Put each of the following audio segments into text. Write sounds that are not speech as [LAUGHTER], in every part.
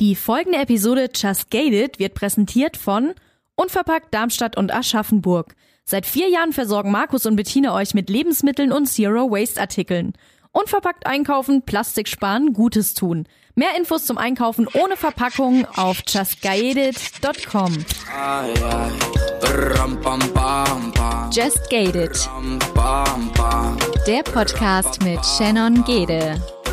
Die folgende Episode Just Gated wird präsentiert von Unverpackt Darmstadt und Aschaffenburg. Seit vier Jahren versorgen Markus und Bettina euch mit Lebensmitteln und Zero Waste Artikeln. Unverpackt einkaufen, Plastik sparen, Gutes tun. Mehr Infos zum Einkaufen ohne Verpackung auf justgated.com. Just Gated. Der Podcast mit Shannon Gede.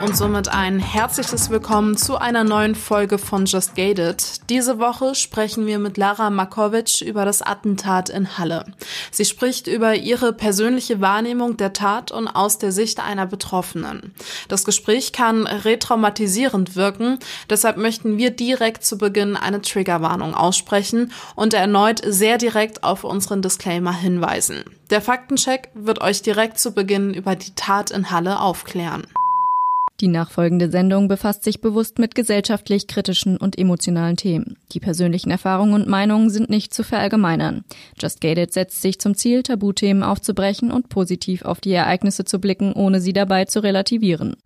Und somit ein herzliches Willkommen zu einer neuen Folge von Just Gated. Diese Woche sprechen wir mit Lara Markovic über das Attentat in Halle. Sie spricht über ihre persönliche Wahrnehmung der Tat und aus der Sicht einer Betroffenen. Das Gespräch kann retraumatisierend wirken, deshalb möchten wir direkt zu Beginn eine Triggerwarnung aussprechen und erneut sehr direkt auf unseren Disclaimer hinweisen. Der Faktencheck wird euch direkt zu Beginn über die Tat in Halle aufklären. Die nachfolgende Sendung befasst sich bewusst mit gesellschaftlich kritischen und emotionalen Themen. Die persönlichen Erfahrungen und Meinungen sind nicht zu verallgemeinern. Just Gated setzt sich zum Ziel, Tabuthemen aufzubrechen und positiv auf die Ereignisse zu blicken, ohne sie dabei zu relativieren.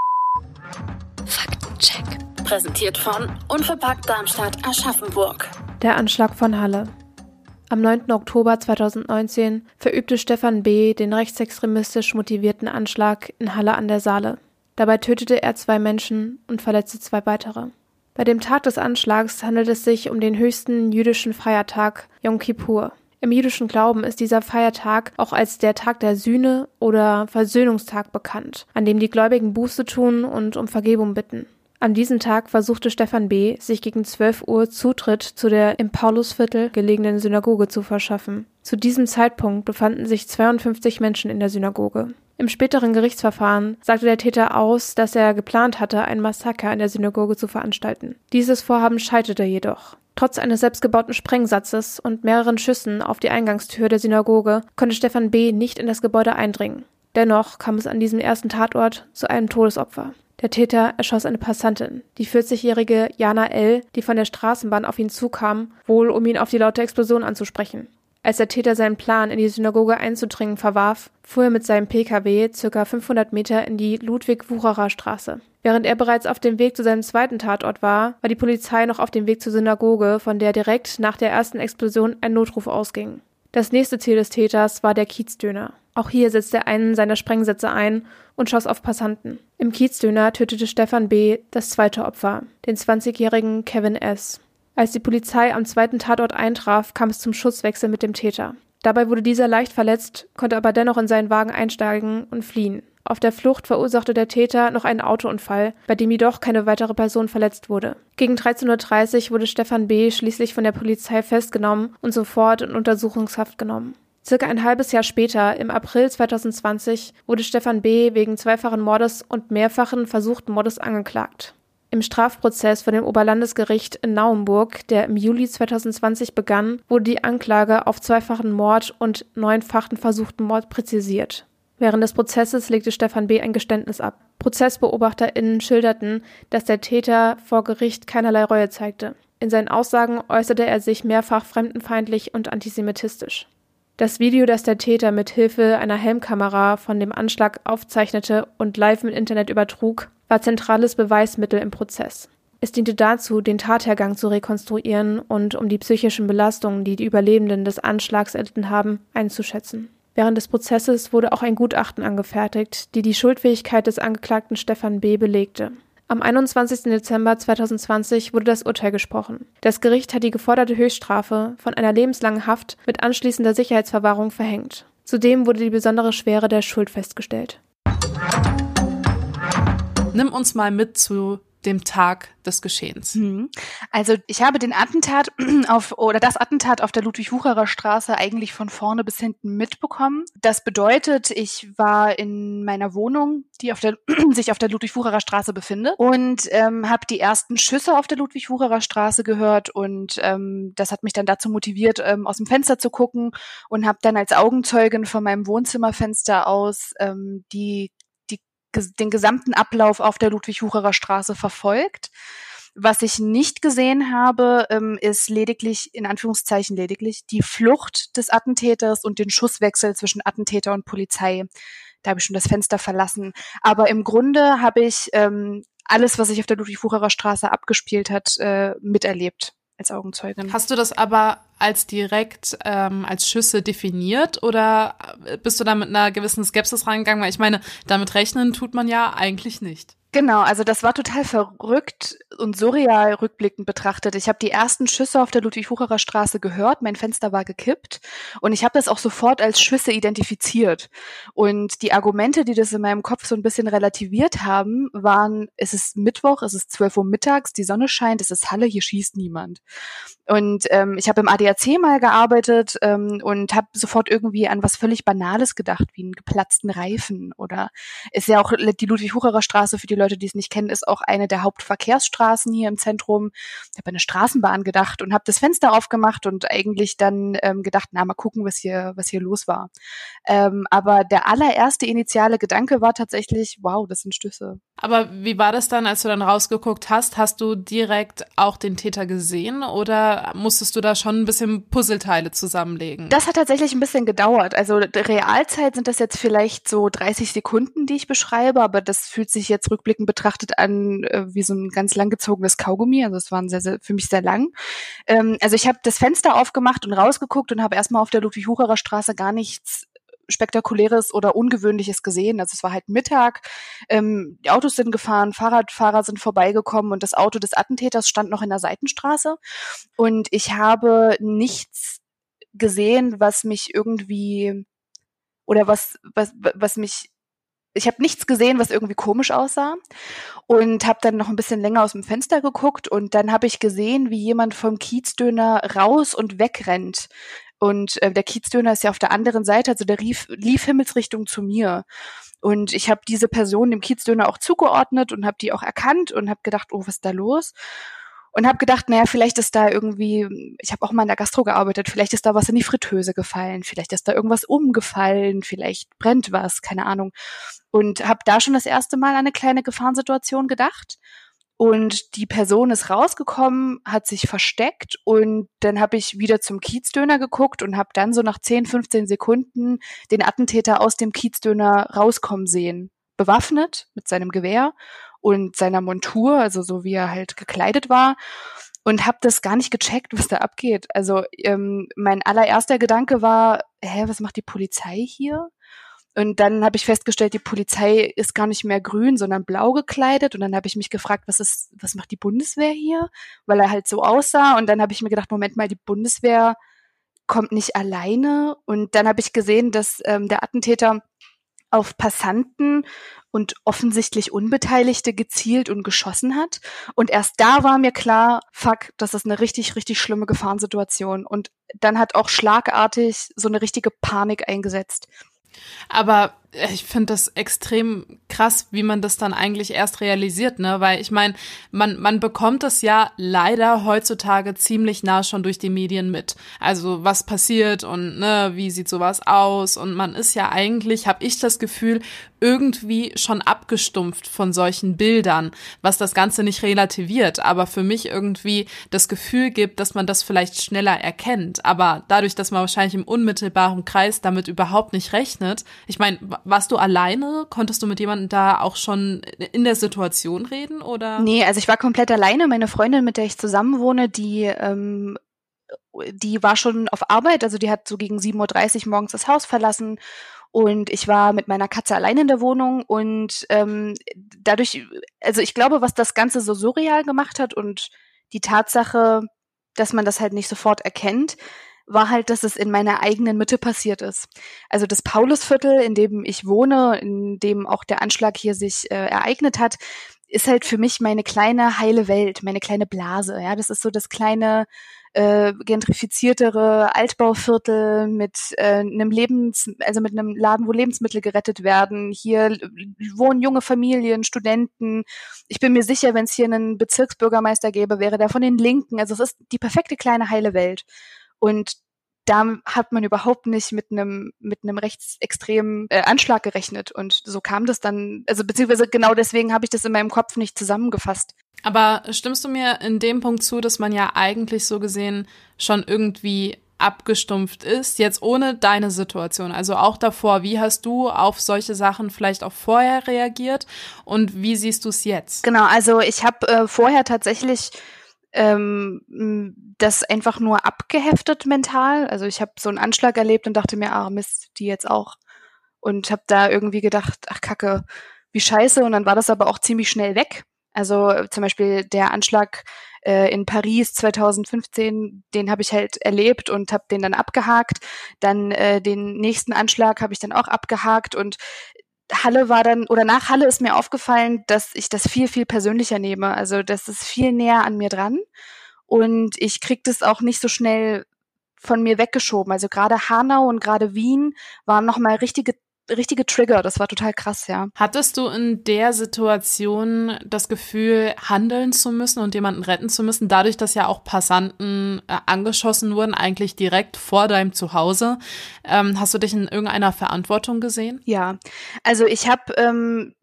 Faktencheck. Präsentiert von Unverpackt Darmstadt Aschaffenburg. Der Anschlag von Halle. Am 9. Oktober 2019 verübte Stefan B. den rechtsextremistisch motivierten Anschlag in Halle an der Saale. Dabei tötete er zwei Menschen und verletzte zwei weitere. Bei dem Tag des Anschlags handelt es sich um den höchsten jüdischen Feiertag Yom Kippur. Im jüdischen Glauben ist dieser Feiertag auch als der Tag der Sühne oder Versöhnungstag bekannt, an dem die Gläubigen Buße tun und um Vergebung bitten. An diesem Tag versuchte Stefan B., sich gegen 12 Uhr Zutritt zu der im Paulusviertel gelegenen Synagoge zu verschaffen. Zu diesem Zeitpunkt befanden sich 52 Menschen in der Synagoge. Im späteren Gerichtsverfahren sagte der Täter aus, dass er geplant hatte, ein Massaker in der Synagoge zu veranstalten. Dieses Vorhaben scheiterte jedoch. Trotz eines selbstgebauten Sprengsatzes und mehreren Schüssen auf die Eingangstür der Synagoge konnte Stefan B. nicht in das Gebäude eindringen. Dennoch kam es an diesem ersten Tatort zu einem Todesopfer. Der Täter erschoss eine Passantin, die 40-jährige Jana L., die von der Straßenbahn auf ihn zukam, wohl um ihn auf die laute Explosion anzusprechen. Als der Täter seinen Plan, in die Synagoge einzudringen, verwarf, fuhr er mit seinem Pkw ca. 500 Meter in die Ludwig-Wucherer Straße. Während er bereits auf dem Weg zu seinem zweiten Tatort war, war die Polizei noch auf dem Weg zur Synagoge, von der direkt nach der ersten Explosion ein Notruf ausging. Das nächste Ziel des Täters war der Kiezdöner. Auch hier setzte er einen seiner Sprengsätze ein und schoss auf Passanten. Im Kiezdöner tötete Stefan B. das zweite Opfer, den 20-jährigen Kevin S. Als die Polizei am zweiten Tatort eintraf, kam es zum Schusswechsel mit dem Täter. Dabei wurde dieser leicht verletzt, konnte aber dennoch in seinen Wagen einsteigen und fliehen. Auf der Flucht verursachte der Täter noch einen Autounfall, bei dem jedoch keine weitere Person verletzt wurde. Gegen 13.30 Uhr wurde Stefan B. schließlich von der Polizei festgenommen und sofort in Untersuchungshaft genommen. Circa ein halbes Jahr später, im April 2020, wurde Stefan B. wegen zweifachen Mordes und mehrfachen versuchten Mordes angeklagt. Im Strafprozess vor dem Oberlandesgericht in Naumburg, der im Juli 2020 begann, wurde die Anklage auf zweifachen Mord und neunfachen versuchten Mord präzisiert. Während des Prozesses legte Stefan B. ein Geständnis ab. ProzessbeobachterInnen schilderten, dass der Täter vor Gericht keinerlei Reue zeigte. In seinen Aussagen äußerte er sich mehrfach fremdenfeindlich und antisemitistisch. Das Video, das der Täter mit Hilfe einer Helmkamera von dem Anschlag aufzeichnete und live im Internet übertrug, war zentrales Beweismittel im Prozess. Es diente dazu, den Tathergang zu rekonstruieren und um die psychischen Belastungen, die die Überlebenden des Anschlags erlitten haben, einzuschätzen. Während des Prozesses wurde auch ein Gutachten angefertigt, die die Schuldfähigkeit des Angeklagten Stefan B. belegte. Am 21. Dezember 2020 wurde das Urteil gesprochen. Das Gericht hat die geforderte Höchststrafe von einer lebenslangen Haft mit anschließender Sicherheitsverwahrung verhängt. Zudem wurde die besondere Schwere der Schuld festgestellt. Nimm uns mal mit zu dem Tag des Geschehens. Mhm. Also ich habe den Attentat [CLEARS THROAT] auf oder das Attentat auf der Ludwig-Wucherer Straße eigentlich von vorne bis hinten mitbekommen. Das bedeutet, ich war in meiner Wohnung, die auf der, [CLEARS THROAT] sich auf der Ludwig-Wucherer Straße befindet und ähm, habe die ersten Schüsse auf der Ludwig-Wucherer Straße gehört und ähm, das hat mich dann dazu motiviert, ähm, aus dem Fenster zu gucken und habe dann als Augenzeugin von meinem Wohnzimmerfenster aus ähm, die den gesamten Ablauf auf der Ludwig-Hucherer Straße verfolgt. Was ich nicht gesehen habe, ähm, ist lediglich, in Anführungszeichen lediglich, die Flucht des Attentäters und den Schusswechsel zwischen Attentäter und Polizei. da habe ich schon das Fenster verlassen. Aber im Grunde habe ich ähm, alles, was sich auf der Ludwig-Wucherer Straße abgespielt hat, äh, miterlebt als Augenzeugin. Hast du das aber als direkt ähm, als Schüsse definiert oder bist du da mit einer gewissen Skepsis reingegangen? Weil ich meine, damit rechnen tut man ja eigentlich nicht. Genau, also das war total verrückt und surreal rückblickend betrachtet. Ich habe die ersten Schüsse auf der Ludwig-Wucherer Straße gehört, mein Fenster war gekippt und ich habe das auch sofort als Schüsse identifiziert. Und die Argumente, die das in meinem Kopf so ein bisschen relativiert haben, waren, es ist Mittwoch, es ist 12 Uhr mittags, die Sonne scheint, es ist Halle, hier schießt niemand. Und ähm, ich habe im ADAC mal gearbeitet ähm, und habe sofort irgendwie an was völlig Banales gedacht, wie einen geplatzten Reifen oder ist ja auch die Ludwig-Wucherer Straße für die Leute, die es nicht kennen, ist auch eine der Hauptverkehrsstraßen hier im Zentrum. Ich habe eine Straßenbahn gedacht und habe das Fenster aufgemacht und eigentlich dann ähm, gedacht, na mal gucken, was hier was hier los war. Ähm, aber der allererste initiale Gedanke war tatsächlich, wow, das sind Stöße. Aber wie war das dann, als du dann rausgeguckt hast? Hast du direkt auch den Täter gesehen oder musstest du da schon ein bisschen Puzzleteile zusammenlegen? Das hat tatsächlich ein bisschen gedauert. Also Realzeit sind das jetzt vielleicht so 30 Sekunden, die ich beschreibe, aber das fühlt sich jetzt rückblickend betrachtet an äh, wie so ein ganz langgezogenes Kaugummi. Also es waren sehr, sehr, für mich sehr lang. Ähm, also ich habe das Fenster aufgemacht und rausgeguckt und habe erstmal auf der Ludwig-Hucherer Straße gar nichts Spektakuläres oder Ungewöhnliches gesehen. Also es war halt Mittag, ähm, die Autos sind gefahren, Fahrradfahrer sind vorbeigekommen und das Auto des Attentäters stand noch in der Seitenstraße. Und ich habe nichts gesehen, was mich irgendwie oder was, was, was mich ich habe nichts gesehen, was irgendwie komisch aussah und habe dann noch ein bisschen länger aus dem Fenster geguckt und dann habe ich gesehen, wie jemand vom Kiezdöner raus und wegrennt. Und äh, der Kiezdöner ist ja auf der anderen Seite, also der lief, lief Himmelsrichtung zu mir. Und ich habe diese Person dem Kiezdöner auch zugeordnet und habe die auch erkannt und habe gedacht, oh, was ist da los? Und habe gedacht, naja, vielleicht ist da irgendwie, ich habe auch mal in der Gastro gearbeitet, vielleicht ist da was in die Fritteuse gefallen, vielleicht ist da irgendwas umgefallen, vielleicht brennt was, keine Ahnung. Und habe da schon das erste Mal an eine kleine Gefahrensituation gedacht und die Person ist rausgekommen, hat sich versteckt und dann habe ich wieder zum Kiezdöner geguckt und habe dann so nach 10, 15 Sekunden den Attentäter aus dem Kiezdöner rauskommen sehen. Bewaffnet mit seinem Gewehr und seiner Montur, also so wie er halt gekleidet war. Und habe das gar nicht gecheckt, was da abgeht. Also ähm, mein allererster Gedanke war, hä, was macht die Polizei hier? Und dann habe ich festgestellt, die Polizei ist gar nicht mehr grün, sondern blau gekleidet. Und dann habe ich mich gefragt, was ist, was macht die Bundeswehr hier? Weil er halt so aussah. Und dann habe ich mir gedacht, Moment mal, die Bundeswehr kommt nicht alleine. Und dann habe ich gesehen, dass ähm, der Attentäter auf Passanten und offensichtlich Unbeteiligte gezielt und geschossen hat. Und erst da war mir klar, fuck, das ist eine richtig, richtig schlimme Gefahrensituation. Und dann hat auch schlagartig so eine richtige Panik eingesetzt. Aber ich finde das extrem krass, wie man das dann eigentlich erst realisiert, ne? Weil ich meine, man, man bekommt das ja leider heutzutage ziemlich nah schon durch die Medien mit. Also was passiert und ne, wie sieht sowas aus? Und man ist ja eigentlich, habe ich das Gefühl, irgendwie schon abgestumpft von solchen Bildern, was das Ganze nicht relativiert, aber für mich irgendwie das Gefühl gibt, dass man das vielleicht schneller erkennt. Aber dadurch, dass man wahrscheinlich im unmittelbaren Kreis damit überhaupt nicht rechnet, ich meine, warst du alleine? Konntest du mit jemandem da auch schon in der Situation reden oder? Nee, also ich war komplett alleine. Meine Freundin, mit der ich zusammen wohne, die ähm, die war schon auf Arbeit, also die hat so gegen 7.30 Uhr morgens das Haus verlassen und ich war mit meiner Katze allein in der Wohnung und ähm, dadurch, also ich glaube, was das Ganze so surreal gemacht hat und die Tatsache, dass man das halt nicht sofort erkennt, war halt, dass es in meiner eigenen Mitte passiert ist. Also das Paulusviertel, in dem ich wohne, in dem auch der Anschlag hier sich äh, ereignet hat, ist halt für mich meine kleine heile Welt, meine kleine Blase. Ja, das ist so das kleine äh, gentrifiziertere Altbauviertel mit äh, einem Lebens, also mit einem Laden, wo Lebensmittel gerettet werden. Hier wohnen junge Familien, Studenten. Ich bin mir sicher, wenn es hier einen Bezirksbürgermeister gäbe, wäre der von den Linken. Also es ist die perfekte kleine heile Welt. Und da hat man überhaupt nicht mit einem mit einem rechtsextremen äh, Anschlag gerechnet und so kam das dann also beziehungsweise genau deswegen habe ich das in meinem Kopf nicht zusammengefasst. Aber stimmst du mir in dem Punkt zu, dass man ja eigentlich so gesehen schon irgendwie abgestumpft ist, jetzt ohne deine Situation, also auch davor, wie hast du auf solche Sachen vielleicht auch vorher reagiert und wie siehst du es jetzt? Genau, also ich habe äh, vorher tatsächlich ähm, das einfach nur abgeheftet mental. Also ich habe so einen Anschlag erlebt und dachte mir, ah Mist, die jetzt auch. Und habe da irgendwie gedacht, ach Kacke, wie scheiße. Und dann war das aber auch ziemlich schnell weg. Also zum Beispiel der Anschlag äh, in Paris 2015, den habe ich halt erlebt und habe den dann abgehakt. Dann äh, den nächsten Anschlag habe ich dann auch abgehakt und Halle war dann, oder nach Halle ist mir aufgefallen, dass ich das viel, viel persönlicher nehme. Also das ist viel näher an mir dran. Und ich krieg das auch nicht so schnell von mir weggeschoben. Also gerade Hanau und gerade Wien waren nochmal richtige richtige Trigger. Das war total krass, ja. Hattest du in der Situation das Gefühl, handeln zu müssen und jemanden retten zu müssen, dadurch, dass ja auch Passanten äh, angeschossen wurden, eigentlich direkt vor deinem Zuhause? Ähm, hast du dich in irgendeiner Verantwortung gesehen? Ja, also ich habe ähm,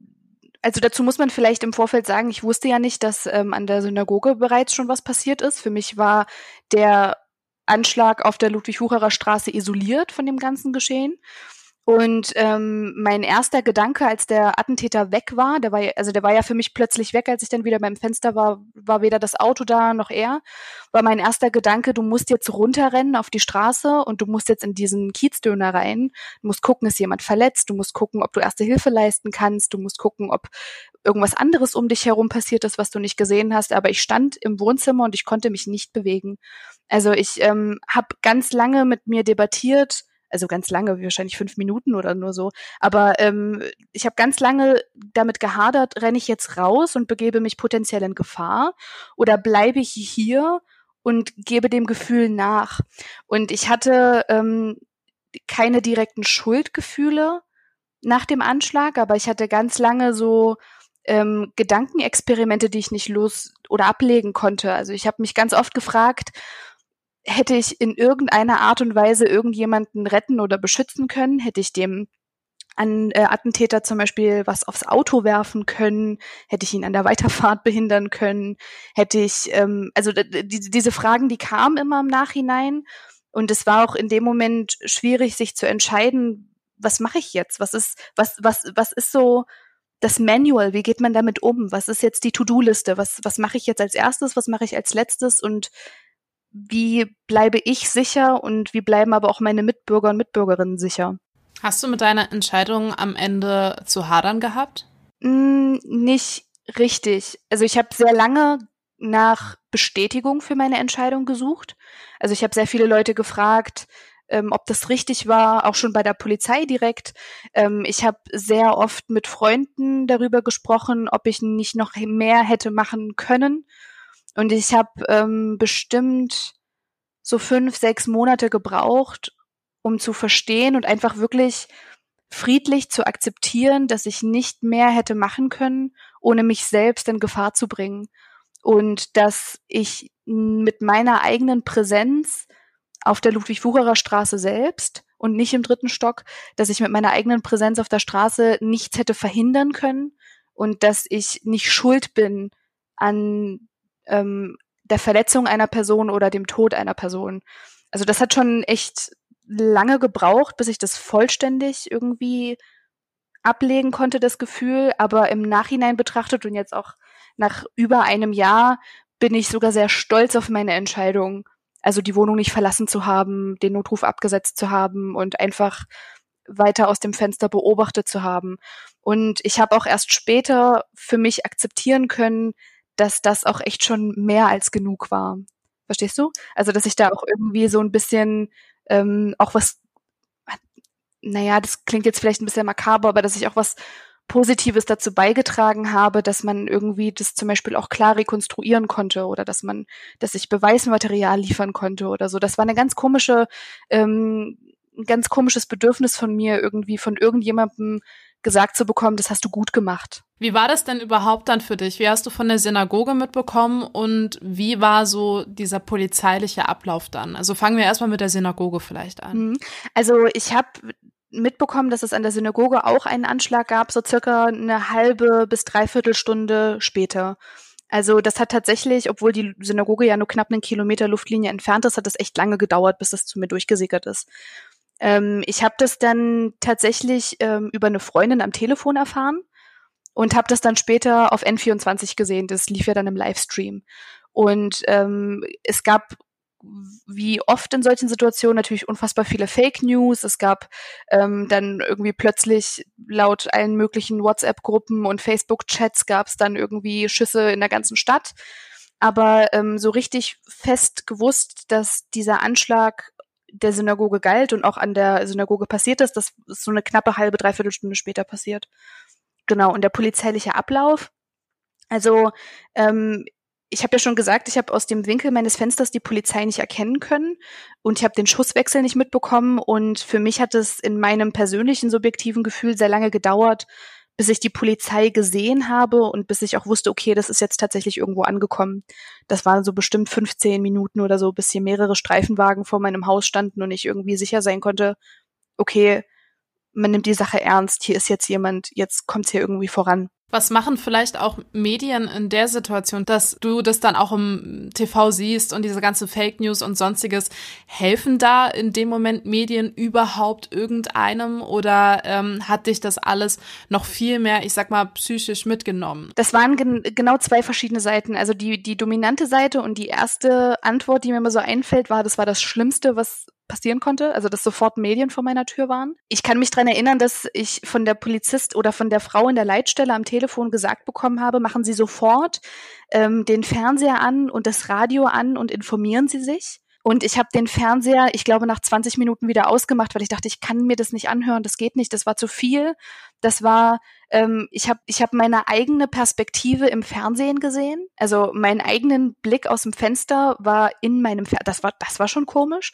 also dazu muss man vielleicht im Vorfeld sagen, ich wusste ja nicht, dass ähm, an der Synagoge bereits schon was passiert ist. Für mich war der Anschlag auf der Ludwig-Wucherer Straße isoliert von dem ganzen Geschehen. Und ähm, mein erster Gedanke, als der Attentäter weg war, der war, also der war ja für mich plötzlich weg, als ich dann wieder beim Fenster war, war weder das Auto da noch er, war mein erster Gedanke, du musst jetzt runterrennen auf die Straße und du musst jetzt in diesen Kiezdöner rein. Du musst gucken, ist jemand verletzt, du musst gucken, ob du erste Hilfe leisten kannst, du musst gucken, ob irgendwas anderes um dich herum passiert ist, was du nicht gesehen hast. Aber ich stand im Wohnzimmer und ich konnte mich nicht bewegen. Also ich ähm, habe ganz lange mit mir debattiert, also ganz lange, wahrscheinlich fünf Minuten oder nur so. Aber ähm, ich habe ganz lange damit gehadert, renne ich jetzt raus und begebe mich potenziell in Gefahr oder bleibe ich hier und gebe dem Gefühl nach. Und ich hatte ähm, keine direkten Schuldgefühle nach dem Anschlag, aber ich hatte ganz lange so ähm, Gedankenexperimente, die ich nicht los oder ablegen konnte. Also ich habe mich ganz oft gefragt, hätte ich in irgendeiner Art und Weise irgendjemanden retten oder beschützen können, hätte ich dem an äh, Attentäter zum Beispiel was aufs Auto werfen können, hätte ich ihn an der Weiterfahrt [LAUGHS] behindern können, hätte ich, ähm, also die, diese Fragen, die kamen immer im Nachhinein und es war auch in dem Moment schwierig, sich zu entscheiden, was mache ich jetzt? Was ist, was, was, was ist so das Manual? Wie geht man damit um? Was ist jetzt die To-Do-Liste? Was, was mache ich jetzt als erstes? Was mache ich als letztes? Und wie bleibe ich sicher und wie bleiben aber auch meine Mitbürger und Mitbürgerinnen sicher. Hast du mit deiner Entscheidung am Ende zu hadern gehabt? Mm, nicht richtig. Also ich habe sehr lange nach Bestätigung für meine Entscheidung gesucht. Also ich habe sehr viele Leute gefragt, ähm, ob das richtig war, auch schon bei der Polizei direkt. Ähm, ich habe sehr oft mit Freunden darüber gesprochen, ob ich nicht noch mehr hätte machen können und ich habe ähm, bestimmt so fünf, sechs Monate gebraucht, um zu verstehen und einfach wirklich friedlich zu akzeptieren, dass ich nicht mehr hätte machen können, ohne mich selbst in Gefahr zu bringen. Und dass ich mit meiner eigenen Präsenz auf der Ludwig-Wucherer Straße selbst und nicht im dritten Stock, dass ich mit meiner eigenen Präsenz auf der Straße nichts hätte verhindern können und dass ich nicht schuld bin an ähm, der Verletzung einer Person oder dem Tod einer Person. Also das hat schon echt lange gebraucht, bis ich das vollständig irgendwie ablegen konnte, das Gefühl. Aber im Nachhinein betrachtet und jetzt auch nach über einem Jahr bin ich sogar sehr stolz auf meine Entscheidung. Also die Wohnung nicht verlassen zu haben, den Notruf abgesetzt zu haben und einfach weiter aus dem Fenster beobachtet zu haben. Und ich habe auch erst später für mich akzeptieren können, dass das auch echt schon mehr als genug war. Verstehst du? Also, dass ich da auch irgendwie so ein bisschen ähm, auch was, naja, das klingt jetzt vielleicht ein bisschen makaber, aber dass ich auch was Positives dazu beigetragen habe, dass man irgendwie das zum Beispiel auch klar rekonstruieren konnte oder dass man, dass ich Beweismaterial liefern konnte oder so. Das war eine ganz komische, ähm, ein ganz komisches Bedürfnis von mir, irgendwie von irgendjemandem gesagt zu bekommen, das hast du gut gemacht. Wie war das denn überhaupt dann für dich? Wie hast du von der Synagoge mitbekommen und wie war so dieser polizeiliche Ablauf dann? Also fangen wir erstmal mit der Synagoge vielleicht an. Mhm. Also ich habe mitbekommen, dass es an der Synagoge auch einen Anschlag gab, so circa eine halbe bis dreiviertel Stunde später. Also das hat tatsächlich, obwohl die Synagoge ja nur knapp einen Kilometer Luftlinie entfernt ist, hat das echt lange gedauert, bis das zu mir durchgesickert ist. Ähm, ich habe das dann tatsächlich ähm, über eine Freundin am Telefon erfahren und habe das dann später auf N24 gesehen. Das lief ja dann im Livestream. Und ähm, es gab wie oft in solchen Situationen natürlich unfassbar viele Fake News. Es gab ähm, dann irgendwie plötzlich laut allen möglichen WhatsApp-Gruppen und Facebook-Chats gab es dann irgendwie Schüsse in der ganzen Stadt. Aber ähm, so richtig fest gewusst, dass dieser Anschlag der Synagoge galt und auch an der Synagoge passiert ist, das ist so eine knappe halbe, dreiviertel Stunde später passiert. Genau, und der polizeiliche Ablauf. Also ähm, ich habe ja schon gesagt, ich habe aus dem Winkel meines Fensters die Polizei nicht erkennen können und ich habe den Schusswechsel nicht mitbekommen und für mich hat es in meinem persönlichen subjektiven Gefühl sehr lange gedauert, bis ich die Polizei gesehen habe und bis ich auch wusste, okay, das ist jetzt tatsächlich irgendwo angekommen. Das waren so bestimmt 15 Minuten oder so, bis hier mehrere Streifenwagen vor meinem Haus standen und ich irgendwie sicher sein konnte, okay, man nimmt die Sache ernst, hier ist jetzt jemand, jetzt kommt es hier irgendwie voran. Was machen vielleicht auch Medien in der Situation, dass du das dann auch im TV siehst und diese ganze Fake News und sonstiges, helfen da in dem Moment Medien überhaupt irgendeinem oder ähm, hat dich das alles noch viel mehr, ich sag mal, psychisch mitgenommen? Das waren gen genau zwei verschiedene Seiten. Also die, die dominante Seite und die erste Antwort, die mir immer so einfällt, war, das war das Schlimmste, was passieren konnte, also dass sofort Medien vor meiner Tür waren. Ich kann mich dran erinnern, dass ich von der Polizist oder von der Frau in der Leitstelle am Telefon gesagt bekommen habe, machen Sie sofort ähm, den Fernseher an und das Radio an und informieren Sie sich. Und ich habe den Fernseher, ich glaube, nach 20 Minuten wieder ausgemacht, weil ich dachte, ich kann mir das nicht anhören, das geht nicht, das war zu viel. Das war, ähm, ich habe ich hab meine eigene Perspektive im Fernsehen gesehen. Also meinen eigenen Blick aus dem Fenster war in meinem Fer das war das war schon komisch.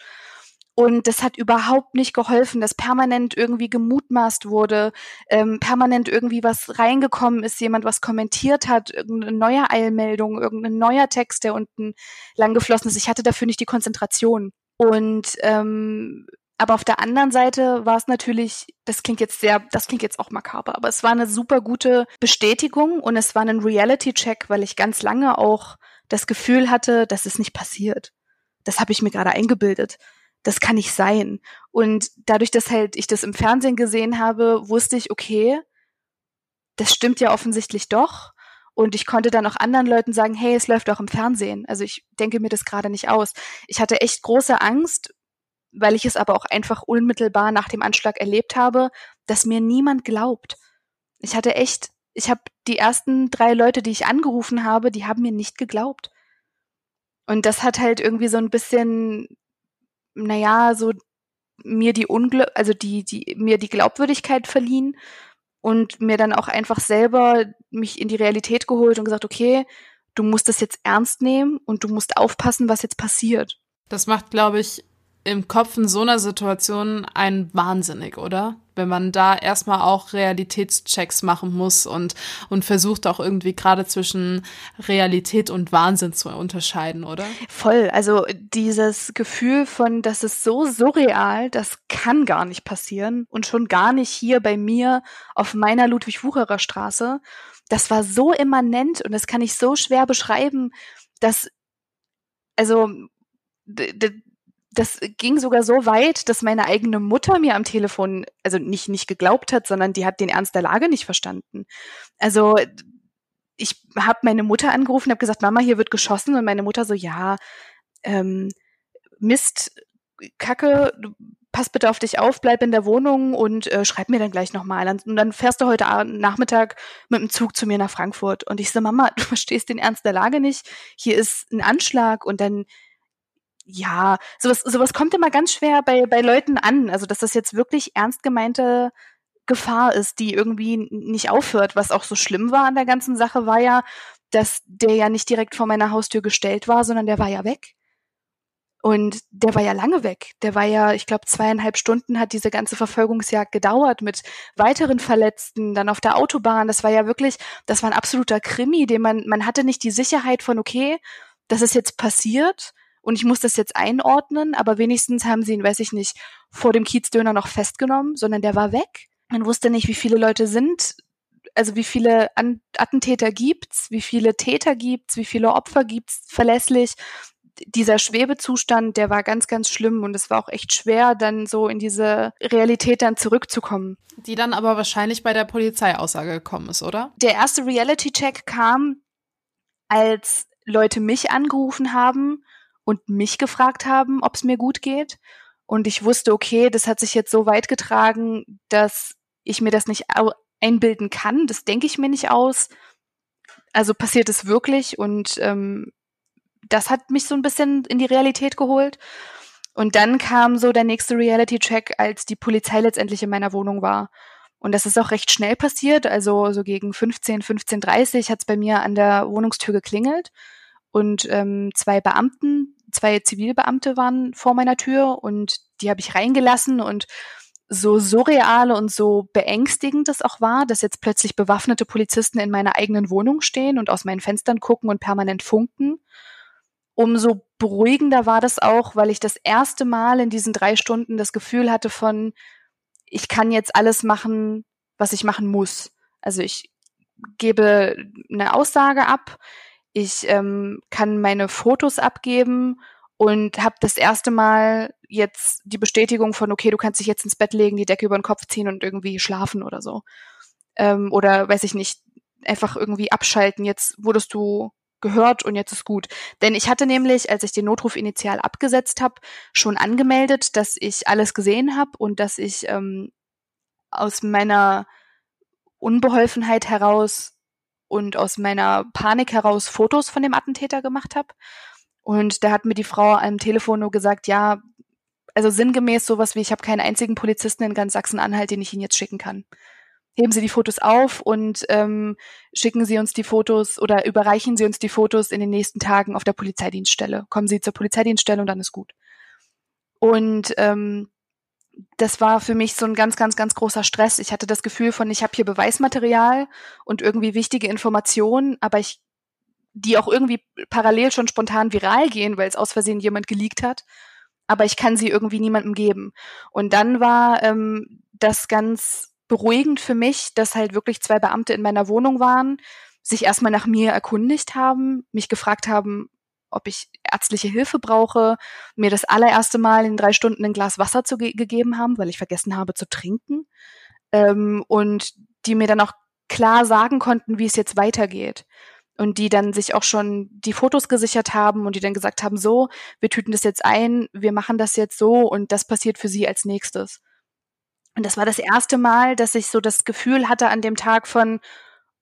Und das hat überhaupt nicht geholfen, dass permanent irgendwie gemutmaßt wurde, ähm, permanent irgendwie was reingekommen ist, jemand was kommentiert hat, irgendeine neue Eilmeldung, irgendein neuer Text, der unten lang geflossen ist. Ich hatte dafür nicht die Konzentration. Und ähm, aber auf der anderen Seite war es natürlich, das klingt jetzt sehr, das klingt jetzt auch makaber, aber es war eine super gute Bestätigung und es war ein Reality-Check, weil ich ganz lange auch das Gefühl hatte, dass es nicht passiert. Das habe ich mir gerade eingebildet das kann nicht sein. Und dadurch, dass halt ich das im Fernsehen gesehen habe, wusste ich, okay, das stimmt ja offensichtlich doch. Und ich konnte dann auch anderen Leuten sagen, hey, es läuft auch im Fernsehen. Also ich denke mir das gerade nicht aus. Ich hatte echt große Angst, weil ich es aber auch einfach unmittelbar nach dem Anschlag erlebt habe, dass mir niemand glaubt. Ich hatte echt, ich habe die ersten drei Leute, die ich angerufen habe, die haben mir nicht geglaubt. Und das hat halt irgendwie so ein bisschen naja, so mir die Ungl also die, die, mir die Glaubwürdigkeit verliehen und mir dann auch einfach selber mich in die Realität geholt und gesagt, okay, du musst das jetzt ernst nehmen und du musst aufpassen, was jetzt passiert. Das macht, glaube ich, im Kopf in so einer Situation ein wahnsinnig, oder? Wenn man da erstmal auch Realitätschecks machen muss und, und versucht auch irgendwie gerade zwischen Realität und Wahnsinn zu unterscheiden, oder? Voll. Also dieses Gefühl von, das ist so surreal, das kann gar nicht passieren und schon gar nicht hier bei mir auf meiner Ludwig-Wucherer Straße. Das war so immanent und das kann ich so schwer beschreiben, dass, also, das ging sogar so weit, dass meine eigene Mutter mir am Telefon, also nicht, nicht geglaubt hat, sondern die hat den Ernst der Lage nicht verstanden. Also ich habe meine Mutter angerufen, habe gesagt, Mama, hier wird geschossen und meine Mutter so, ja, ähm, Mist, Kacke, du pass bitte auf dich auf, bleib in der Wohnung und äh, schreib mir dann gleich nochmal. Und dann fährst du heute Nachmittag mit dem Zug zu mir nach Frankfurt. Und ich so, Mama, [LAUGHS] du verstehst den Ernst der Lage nicht. Hier ist ein Anschlag und dann ja, sowas, sowas kommt immer ganz schwer bei, bei Leuten an. Also, dass das jetzt wirklich ernst gemeinte Gefahr ist, die irgendwie nicht aufhört. Was auch so schlimm war an der ganzen Sache, war ja, dass der ja nicht direkt vor meiner Haustür gestellt war, sondern der war ja weg. Und der war ja lange weg. Der war ja, ich glaube, zweieinhalb Stunden hat diese ganze Verfolgungsjagd gedauert mit weiteren Verletzten, dann auf der Autobahn. Das war ja wirklich, das war ein absoluter Krimi, den man, man hatte nicht die Sicherheit von, okay, das ist jetzt passiert und ich muss das jetzt einordnen, aber wenigstens haben sie ihn, weiß ich nicht, vor dem Kiezdöner noch festgenommen, sondern der war weg. Man wusste nicht, wie viele Leute sind also wie viele An Attentäter gibt's, wie viele Täter gibt's, wie viele Opfer gibt's verlässlich. Dieser Schwebezustand, der war ganz, ganz schlimm und es war auch echt schwer, dann so in diese Realität dann zurückzukommen. Die dann aber wahrscheinlich bei der Polizeiaussage gekommen ist, oder? Der erste Reality-Check kam, als Leute mich angerufen haben und mich gefragt haben, ob es mir gut geht. Und ich wusste, okay, das hat sich jetzt so weit getragen, dass ich mir das nicht einbilden kann. Das denke ich mir nicht aus. Also passiert es wirklich und ähm, das hat mich so ein bisschen in die Realität geholt. Und dann kam so der nächste Reality-Check, als die Polizei letztendlich in meiner Wohnung war. Und das ist auch recht schnell passiert. Also so gegen 15, 15.30 hat es bei mir an der Wohnungstür geklingelt. Und ähm, zwei Beamten, zwei Zivilbeamte waren vor meiner Tür und die habe ich reingelassen und so surreal und so beängstigend es auch war, dass jetzt plötzlich bewaffnete Polizisten in meiner eigenen Wohnung stehen und aus meinen Fenstern gucken und permanent funken. Umso beruhigender war das auch, weil ich das erste Mal in diesen drei Stunden das Gefühl hatte von, ich kann jetzt alles machen, was ich machen muss. Also ich gebe eine Aussage ab, ich ähm, kann meine Fotos abgeben und habe das erste Mal jetzt die Bestätigung von, okay, du kannst dich jetzt ins Bett legen, die Decke über den Kopf ziehen und irgendwie schlafen oder so. Ähm, oder weiß ich nicht, einfach irgendwie abschalten. Jetzt wurdest du gehört und jetzt ist gut. Denn ich hatte nämlich, als ich den Notruf initial abgesetzt habe, schon angemeldet, dass ich alles gesehen habe und dass ich ähm, aus meiner Unbeholfenheit heraus und aus meiner Panik heraus Fotos von dem Attentäter gemacht habe. Und da hat mir die Frau am Telefon nur gesagt, ja, also sinngemäß sowas wie, ich habe keinen einzigen Polizisten in ganz Sachsen-Anhalt, den ich Ihnen jetzt schicken kann. Heben Sie die Fotos auf und ähm, schicken Sie uns die Fotos oder überreichen Sie uns die Fotos in den nächsten Tagen auf der Polizeidienststelle. Kommen Sie zur Polizeidienststelle und dann ist gut. Und ähm, das war für mich so ein ganz, ganz, ganz großer Stress. Ich hatte das Gefühl von, ich habe hier Beweismaterial und irgendwie wichtige Informationen, aber ich, die auch irgendwie parallel schon spontan viral gehen, weil es aus Versehen jemand geleakt hat. Aber ich kann sie irgendwie niemandem geben. Und dann war ähm, das ganz beruhigend für mich, dass halt wirklich zwei Beamte in meiner Wohnung waren, sich erstmal nach mir erkundigt haben, mich gefragt haben, ob ich ärztliche Hilfe brauche, mir das allererste Mal in drei Stunden ein Glas Wasser zu ge gegeben haben, weil ich vergessen habe zu trinken. Ähm, und die mir dann auch klar sagen konnten, wie es jetzt weitergeht. Und die dann sich auch schon die Fotos gesichert haben und die dann gesagt haben, so, wir tüten das jetzt ein, wir machen das jetzt so und das passiert für sie als nächstes. Und das war das erste Mal, dass ich so das Gefühl hatte an dem Tag von,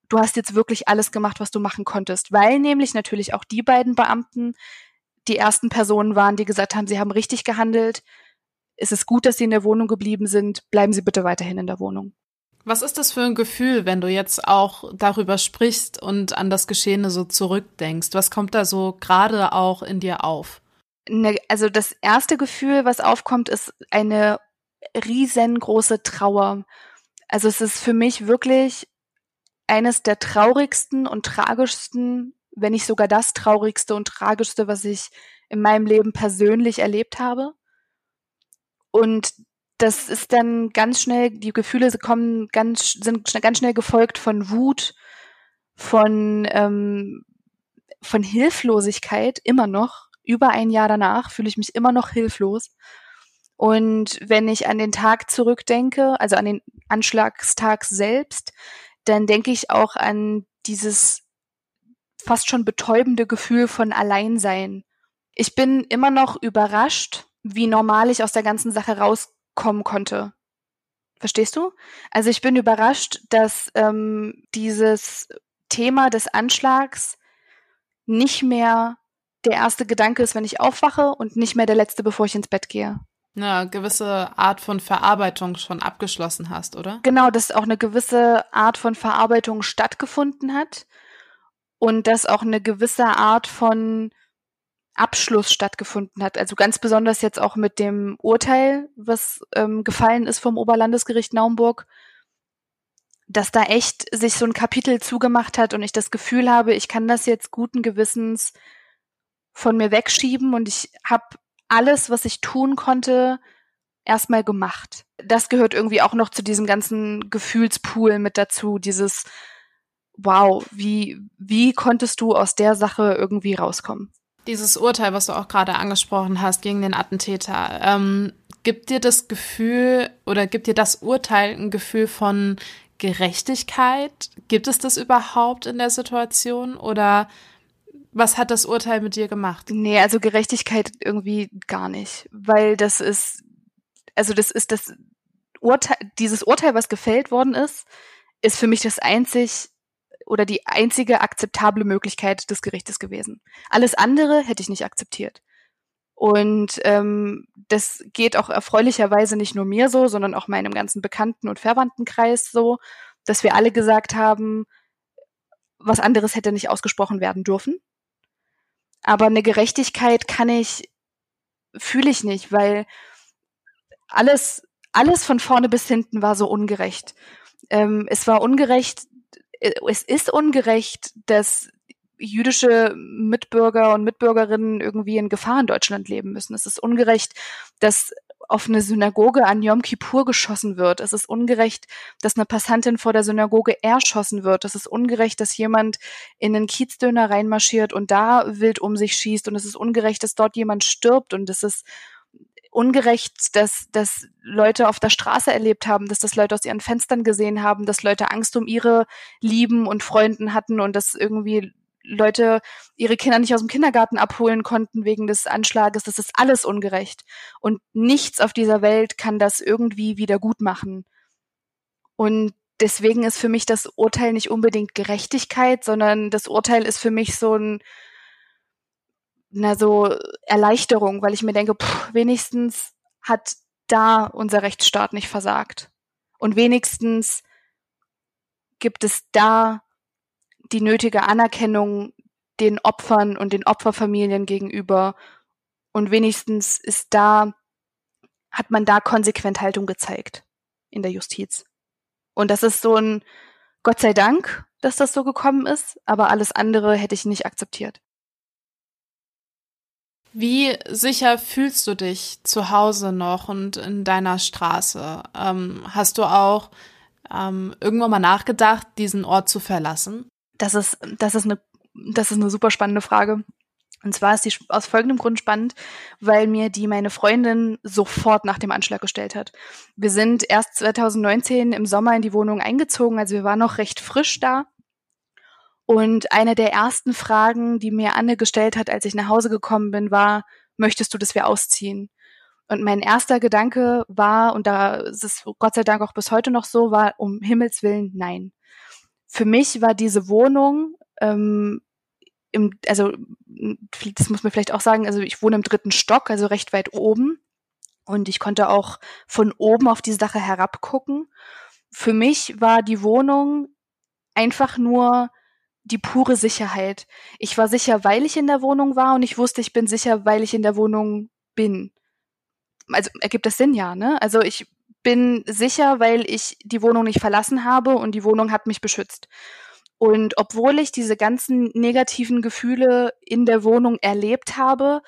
du hast jetzt wirklich alles gemacht, was du machen konntest, weil nämlich natürlich auch die beiden Beamten die ersten Personen waren, die gesagt haben, sie haben richtig gehandelt. Es ist gut, dass sie in der Wohnung geblieben sind. Bleiben Sie bitte weiterhin in der Wohnung. Was ist das für ein Gefühl, wenn du jetzt auch darüber sprichst und an das Geschehene so zurückdenkst? Was kommt da so gerade auch in dir auf? Ne, also das erste Gefühl, was aufkommt, ist eine riesengroße Trauer. Also es ist für mich wirklich eines der traurigsten und tragischsten, wenn nicht sogar das traurigste und tragischste, was ich in meinem Leben persönlich erlebt habe. Und das ist dann ganz schnell, die Gefühle kommen ganz, sind ganz schnell gefolgt von Wut, von, ähm, von Hilflosigkeit, immer noch. Über ein Jahr danach fühle ich mich immer noch hilflos. Und wenn ich an den Tag zurückdenke, also an den Anschlagstag selbst, dann denke ich auch an dieses fast schon betäubende Gefühl von Alleinsein. Ich bin immer noch überrascht, wie normal ich aus der ganzen Sache rauskommen konnte. Verstehst du? Also ich bin überrascht, dass ähm, dieses Thema des Anschlags nicht mehr der erste Gedanke ist, wenn ich aufwache und nicht mehr der letzte, bevor ich ins Bett gehe eine gewisse Art von Verarbeitung schon abgeschlossen hast, oder? Genau, dass auch eine gewisse Art von Verarbeitung stattgefunden hat und dass auch eine gewisse Art von Abschluss stattgefunden hat. Also ganz besonders jetzt auch mit dem Urteil, was ähm, gefallen ist vom Oberlandesgericht Naumburg, dass da echt sich so ein Kapitel zugemacht hat und ich das Gefühl habe, ich kann das jetzt guten Gewissens von mir wegschieben und ich habe alles, was ich tun konnte, erstmal gemacht. Das gehört irgendwie auch noch zu diesem ganzen Gefühlspool mit dazu, dieses wow, wie, wie konntest du aus der Sache irgendwie rauskommen? Dieses Urteil, was du auch gerade angesprochen hast gegen den Attentäter, ähm, gibt dir das Gefühl oder gibt dir das Urteil ein Gefühl von Gerechtigkeit? Gibt es das überhaupt in der Situation oder was hat das Urteil mit dir gemacht? Nee, also Gerechtigkeit irgendwie gar nicht, weil das ist, also das ist das Urteil, dieses Urteil, was gefällt worden ist, ist für mich das einzig oder die einzige akzeptable Möglichkeit des Gerichtes gewesen. Alles andere hätte ich nicht akzeptiert. Und ähm, das geht auch erfreulicherweise nicht nur mir so, sondern auch meinem ganzen Bekannten- und Verwandtenkreis so, dass wir alle gesagt haben, was anderes hätte nicht ausgesprochen werden dürfen. Aber eine Gerechtigkeit kann ich, fühle ich nicht, weil alles, alles von vorne bis hinten war so ungerecht. Ähm, es war ungerecht, äh, es ist ungerecht, dass jüdische Mitbürger und Mitbürgerinnen irgendwie in Gefahr in Deutschland leben müssen. Es ist ungerecht, dass auf eine Synagoge an Yom Kippur geschossen wird. Es ist ungerecht, dass eine Passantin vor der Synagoge erschossen wird. Es ist ungerecht, dass jemand in einen Kiezdöner reinmarschiert und da wild um sich schießt. Und es ist ungerecht, dass dort jemand stirbt. Und es ist ungerecht, dass, dass Leute auf der Straße erlebt haben, dass das Leute aus ihren Fenstern gesehen haben, dass Leute Angst um ihre Lieben und Freunden hatten und dass irgendwie Leute ihre Kinder nicht aus dem Kindergarten abholen konnten wegen des Anschlages. Das ist alles ungerecht. Und nichts auf dieser Welt kann das irgendwie wieder gut machen. Und deswegen ist für mich das Urteil nicht unbedingt Gerechtigkeit, sondern das Urteil ist für mich so ein, na, so Erleichterung, weil ich mir denke, pff, wenigstens hat da unser Rechtsstaat nicht versagt. Und wenigstens gibt es da die nötige Anerkennung den Opfern und den Opferfamilien gegenüber. Und wenigstens ist da, hat man da konsequent Haltung gezeigt in der Justiz. Und das ist so ein Gott sei Dank, dass das so gekommen ist, aber alles andere hätte ich nicht akzeptiert. Wie sicher fühlst du dich zu Hause noch und in deiner Straße? Ähm, hast du auch ähm, irgendwann mal nachgedacht, diesen Ort zu verlassen? Das ist, das ist eine, das ist eine super spannende Frage. Und zwar ist die aus folgendem Grund spannend, weil mir die meine Freundin sofort nach dem Anschlag gestellt hat. Wir sind erst 2019 im Sommer in die Wohnung eingezogen, also wir waren noch recht frisch da. Und eine der ersten Fragen, die mir Anne gestellt hat, als ich nach Hause gekommen bin, war, möchtest du, dass wir ausziehen? Und mein erster Gedanke war, und da ist es Gott sei Dank auch bis heute noch so, war, um Himmels Willen, nein für mich war diese Wohnung ähm, im, also das muss man vielleicht auch sagen, also ich wohne im dritten Stock, also recht weit oben. Und ich konnte auch von oben auf die Sache herabgucken. Für mich war die Wohnung einfach nur die pure Sicherheit. Ich war sicher, weil ich in der Wohnung war und ich wusste, ich bin sicher, weil ich in der Wohnung bin. Also ergibt das Sinn ja, ne? Also ich bin sicher, weil ich die Wohnung nicht verlassen habe und die Wohnung hat mich beschützt. Und obwohl ich diese ganzen negativen Gefühle in der Wohnung erlebt habe,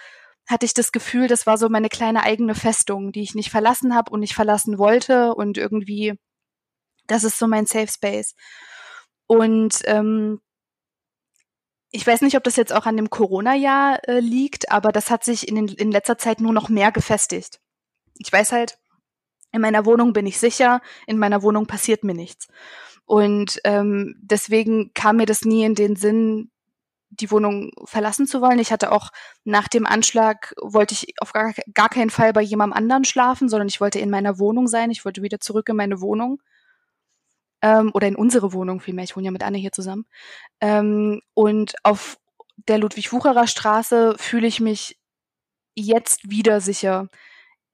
hatte ich das Gefühl, das war so meine kleine eigene Festung, die ich nicht verlassen habe und nicht verlassen wollte. Und irgendwie, das ist so mein Safe Space. Und ähm, ich weiß nicht, ob das jetzt auch an dem Corona-Jahr äh, liegt, aber das hat sich in, den, in letzter Zeit nur noch mehr gefestigt. Ich weiß halt, in meiner Wohnung bin ich sicher, in meiner Wohnung passiert mir nichts. Und ähm, deswegen kam mir das nie in den Sinn, die Wohnung verlassen zu wollen. Ich hatte auch nach dem Anschlag, wollte ich auf gar, gar keinen Fall bei jemandem anderen schlafen, sondern ich wollte in meiner Wohnung sein. Ich wollte wieder zurück in meine Wohnung. Ähm, oder in unsere Wohnung vielmehr. Ich wohne ja mit Anne hier zusammen. Ähm, und auf der Ludwig-Wucherer Straße fühle ich mich jetzt wieder sicher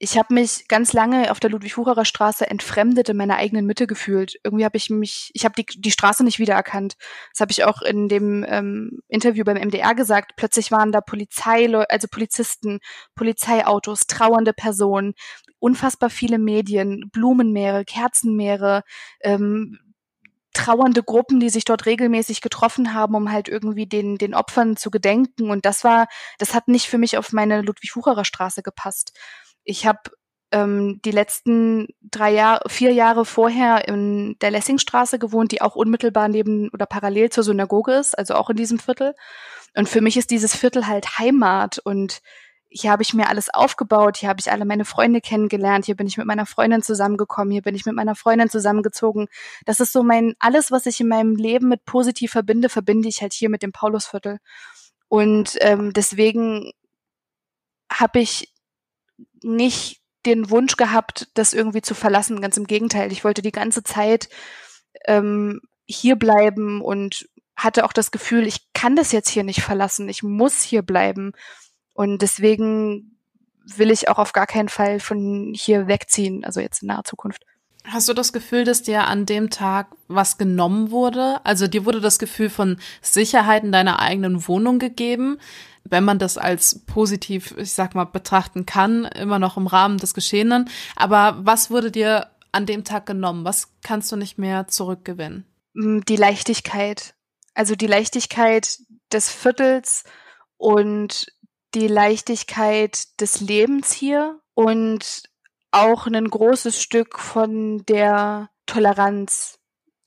ich habe mich ganz lange auf der Ludwig-Wucherer Straße entfremdet in meiner eigenen Mitte gefühlt. Irgendwie habe ich mich, ich habe die, die Straße nicht wiedererkannt. Das habe ich auch in dem ähm, Interview beim MDR gesagt. Plötzlich waren da Polizei, also Polizisten, Polizeiautos, trauernde Personen, unfassbar viele Medien, Blumenmeere, Kerzenmeere, ähm, trauernde Gruppen, die sich dort regelmäßig getroffen haben, um halt irgendwie den, den Opfern zu gedenken. Und das war, das hat nicht für mich auf meine Ludwig-Wucherer Straße gepasst ich habe ähm, die letzten drei Jahre, vier Jahre vorher in der Lessingstraße gewohnt, die auch unmittelbar neben oder parallel zur Synagoge ist, also auch in diesem Viertel. Und für mich ist dieses Viertel halt Heimat und hier habe ich mir alles aufgebaut, hier habe ich alle meine Freunde kennengelernt, hier bin ich mit meiner Freundin zusammengekommen, hier bin ich mit meiner Freundin zusammengezogen. Das ist so mein, alles, was ich in meinem Leben mit positiv verbinde, verbinde ich halt hier mit dem Paulusviertel. Und ähm, deswegen habe ich nicht den Wunsch gehabt, das irgendwie zu verlassen. Ganz im Gegenteil. Ich wollte die ganze Zeit ähm, hier bleiben und hatte auch das Gefühl, ich kann das jetzt hier nicht verlassen. Ich muss hier bleiben. Und deswegen will ich auch auf gar keinen Fall von hier wegziehen, also jetzt in naher Zukunft. Hast du das Gefühl, dass dir an dem Tag was genommen wurde? Also dir wurde das Gefühl von Sicherheit in deiner eigenen Wohnung gegeben, wenn man das als positiv, ich sag mal, betrachten kann, immer noch im Rahmen des Geschehenen. Aber was wurde dir an dem Tag genommen? Was kannst du nicht mehr zurückgewinnen? Mm, die Leichtigkeit. Also die Leichtigkeit des Viertels und die Leichtigkeit des Lebens hier und auch ein großes Stück von der Toleranz,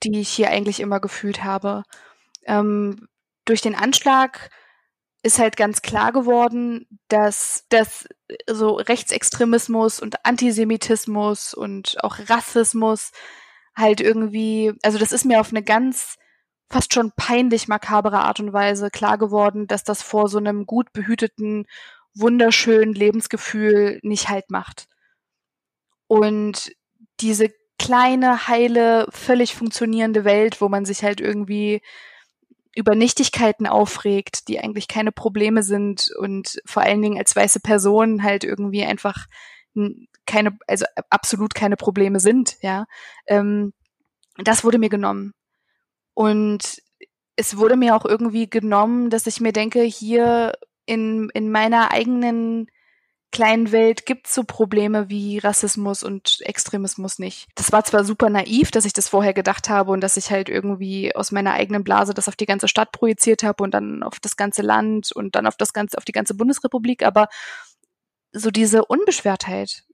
die ich hier eigentlich immer gefühlt habe. Ähm, durch den Anschlag ist halt ganz klar geworden, dass das so Rechtsextremismus und Antisemitismus und auch Rassismus halt irgendwie, also das ist mir auf eine ganz fast schon peinlich makabere Art und Weise klar geworden, dass das vor so einem gut behüteten, wunderschönen Lebensgefühl nicht halt macht. Und diese kleine, heile, völlig funktionierende Welt, wo man sich halt irgendwie über Nichtigkeiten aufregt, die eigentlich keine Probleme sind und vor allen Dingen als weiße Person halt irgendwie einfach keine, also absolut keine Probleme sind, ja. Ähm, das wurde mir genommen. Und es wurde mir auch irgendwie genommen, dass ich mir denke, hier in, in meiner eigenen kleinen Welt gibt's so Probleme wie Rassismus und Extremismus nicht. Das war zwar super naiv, dass ich das vorher gedacht habe und dass ich halt irgendwie aus meiner eigenen Blase das auf die ganze Stadt projiziert habe und dann auf das ganze Land und dann auf das ganze, auf die ganze Bundesrepublik, aber so diese Unbeschwertheit,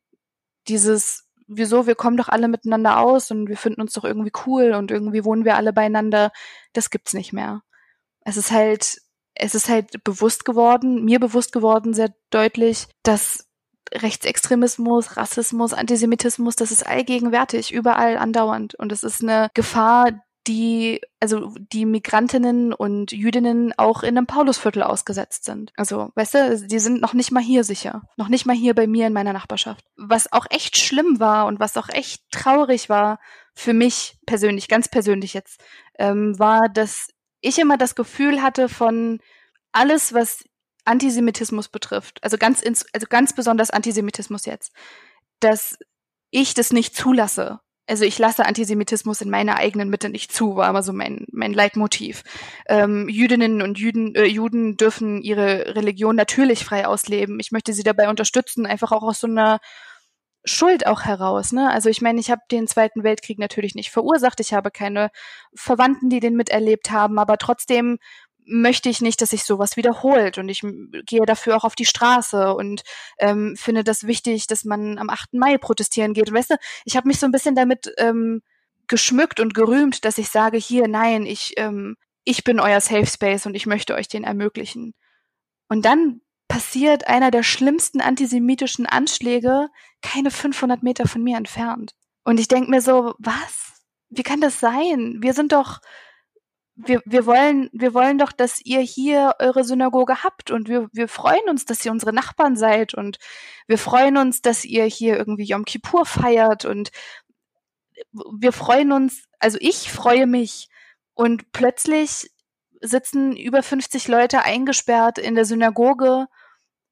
dieses wieso, wir kommen doch alle miteinander aus und wir finden uns doch irgendwie cool und irgendwie wohnen wir alle beieinander, das gibt's nicht mehr. Es ist halt, es ist halt bewusst geworden, mir bewusst geworden, sehr deutlich, dass Rechtsextremismus, Rassismus, Antisemitismus, das ist allgegenwärtig, überall andauernd. Und es ist eine Gefahr, die, also die Migrantinnen und Jüdinnen auch in einem Paulusviertel ausgesetzt sind. Also, weißt du, die sind noch nicht mal hier sicher. Noch nicht mal hier bei mir in meiner Nachbarschaft. Was auch echt schlimm war und was auch echt traurig war, für mich persönlich, ganz persönlich jetzt, ähm, war, dass ich immer das Gefühl hatte von alles, was Antisemitismus betrifft, also ganz, ins, also ganz besonders Antisemitismus jetzt, dass ich das nicht zulasse also ich lasse Antisemitismus in meiner eigenen Mitte nicht zu, war immer so mein, mein Leitmotiv. Ähm, Jüdinnen und Juden, äh, Juden dürfen ihre Religion natürlich frei ausleben. Ich möchte sie dabei unterstützen, einfach auch aus so einer Schuld auch heraus. Ne? Also ich meine, ich habe den Zweiten Weltkrieg natürlich nicht verursacht. Ich habe keine Verwandten, die den miterlebt haben, aber trotzdem möchte ich nicht, dass sich sowas wiederholt und ich gehe dafür auch auf die Straße und ähm, finde das wichtig, dass man am 8. Mai protestieren geht. Und weißt du, ich habe mich so ein bisschen damit ähm, geschmückt und gerühmt, dass ich sage, hier, nein, ich, ähm, ich bin euer Safe Space und ich möchte euch den ermöglichen. Und dann passiert einer der schlimmsten antisemitischen Anschläge keine 500 Meter von mir entfernt. Und ich denke mir so, was? Wie kann das sein? Wir sind doch wir, wir wollen, wir wollen doch, dass ihr hier eure Synagoge habt und wir, wir freuen uns, dass ihr unsere Nachbarn seid und wir freuen uns, dass ihr hier irgendwie Yom Kippur feiert und wir freuen uns, also ich freue mich und plötzlich sitzen über 50 Leute eingesperrt in der Synagoge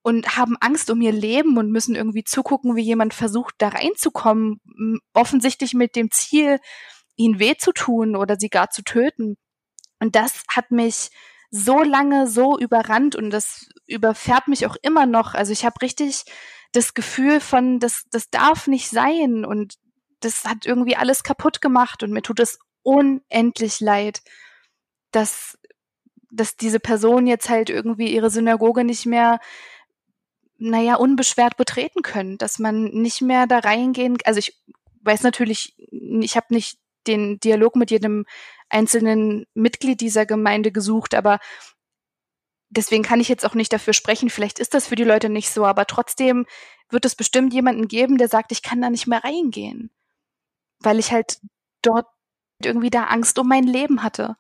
und haben Angst um ihr Leben und müssen irgendwie zugucken, wie jemand versucht, da reinzukommen, offensichtlich mit dem Ziel, ihnen weh zu tun oder sie gar zu töten. Und das hat mich so lange so überrannt und das überfährt mich auch immer noch. Also ich habe richtig das Gefühl von, das, das darf nicht sein und das hat irgendwie alles kaputt gemacht und mir tut es unendlich leid, dass, dass diese Person jetzt halt irgendwie ihre Synagoge nicht mehr naja, unbeschwert betreten können, dass man nicht mehr da reingehen, also ich weiß natürlich, ich habe nicht den Dialog mit jedem einzelnen Mitglied dieser Gemeinde gesucht, aber deswegen kann ich jetzt auch nicht dafür sprechen. Vielleicht ist das für die Leute nicht so, aber trotzdem wird es bestimmt jemanden geben, der sagt, ich kann da nicht mehr reingehen, weil ich halt dort irgendwie da Angst um mein Leben hatte.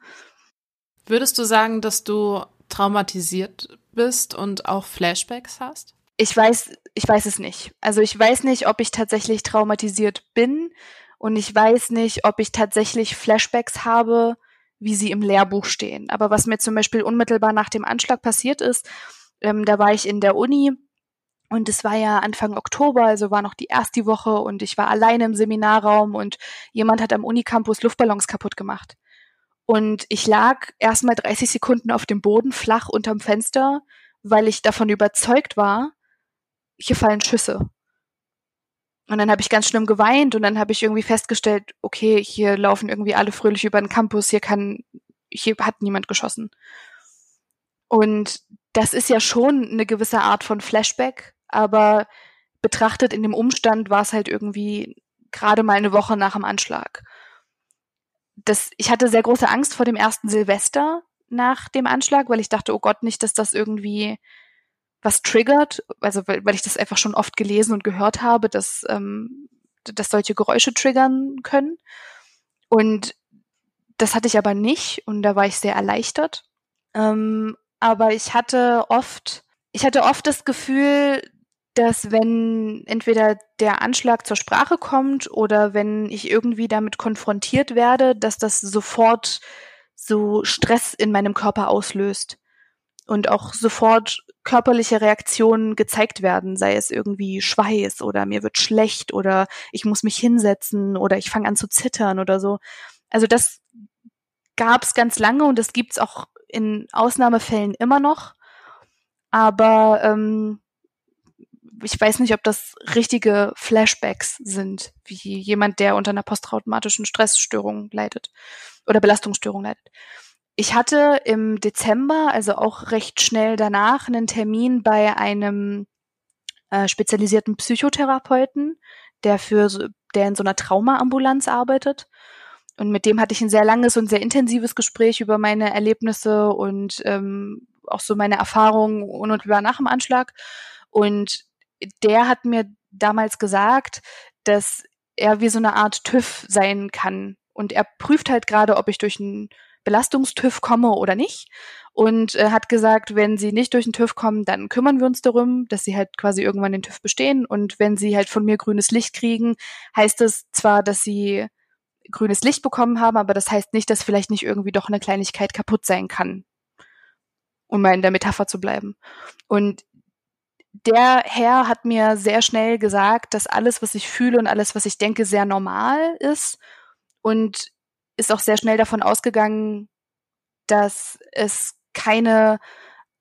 Würdest du sagen, dass du traumatisiert bist und auch Flashbacks hast? Ich weiß, ich weiß es nicht. Also ich weiß nicht, ob ich tatsächlich traumatisiert bin und ich weiß nicht, ob ich tatsächlich Flashbacks habe, wie sie im Lehrbuch stehen. Aber was mir zum Beispiel unmittelbar nach dem Anschlag passiert ist, ähm, da war ich in der Uni und es war ja Anfang Oktober, also war noch die erste Woche und ich war alleine im Seminarraum und jemand hat am Unicampus Luftballons kaputt gemacht. Und ich lag erstmal 30 Sekunden auf dem Boden flach unterm Fenster, weil ich davon überzeugt war, hier fallen Schüsse. Und dann habe ich ganz schlimm geweint und dann habe ich irgendwie festgestellt, okay, hier laufen irgendwie alle fröhlich über den Campus, hier kann, hier hat niemand geschossen. Und das ist ja schon eine gewisse Art von Flashback, aber betrachtet in dem Umstand war es halt irgendwie gerade mal eine Woche nach dem Anschlag. Das, ich hatte sehr große Angst vor dem ersten Silvester nach dem Anschlag, weil ich dachte, oh Gott, nicht, dass das irgendwie was triggert, also weil, weil ich das einfach schon oft gelesen und gehört habe, dass, ähm, dass solche Geräusche triggern können. Und das hatte ich aber nicht und da war ich sehr erleichtert. Ähm, aber ich hatte oft, ich hatte oft das Gefühl, dass wenn entweder der Anschlag zur Sprache kommt oder wenn ich irgendwie damit konfrontiert werde, dass das sofort so Stress in meinem Körper auslöst und auch sofort körperliche Reaktionen gezeigt werden, sei es irgendwie Schweiß oder mir wird schlecht oder ich muss mich hinsetzen oder ich fange an zu zittern oder so. Also das gab es ganz lange und das gibt's auch in Ausnahmefällen immer noch. Aber ähm, ich weiß nicht, ob das richtige Flashbacks sind, wie jemand, der unter einer posttraumatischen Stressstörung leidet oder Belastungsstörung leidet. Ich hatte im Dezember, also auch recht schnell danach, einen Termin bei einem äh, spezialisierten Psychotherapeuten, der für der in so einer Traumaambulanz arbeitet. Und mit dem hatte ich ein sehr langes und sehr intensives Gespräch über meine Erlebnisse und ähm, auch so meine Erfahrungen unmittelbar nach dem Anschlag. Und der hat mir damals gesagt, dass er wie so eine Art TÜV sein kann. Und er prüft halt gerade, ob ich durch einen Belastungstüv komme oder nicht. Und äh, hat gesagt, wenn sie nicht durch den TÜV kommen, dann kümmern wir uns darum, dass sie halt quasi irgendwann den TÜV bestehen. Und wenn sie halt von mir grünes Licht kriegen, heißt es zwar, dass sie grünes Licht bekommen haben, aber das heißt nicht, dass vielleicht nicht irgendwie doch eine Kleinigkeit kaputt sein kann. Um mal in der Metapher zu bleiben. Und der Herr hat mir sehr schnell gesagt, dass alles, was ich fühle und alles, was ich denke, sehr normal ist und ist auch sehr schnell davon ausgegangen, dass es keine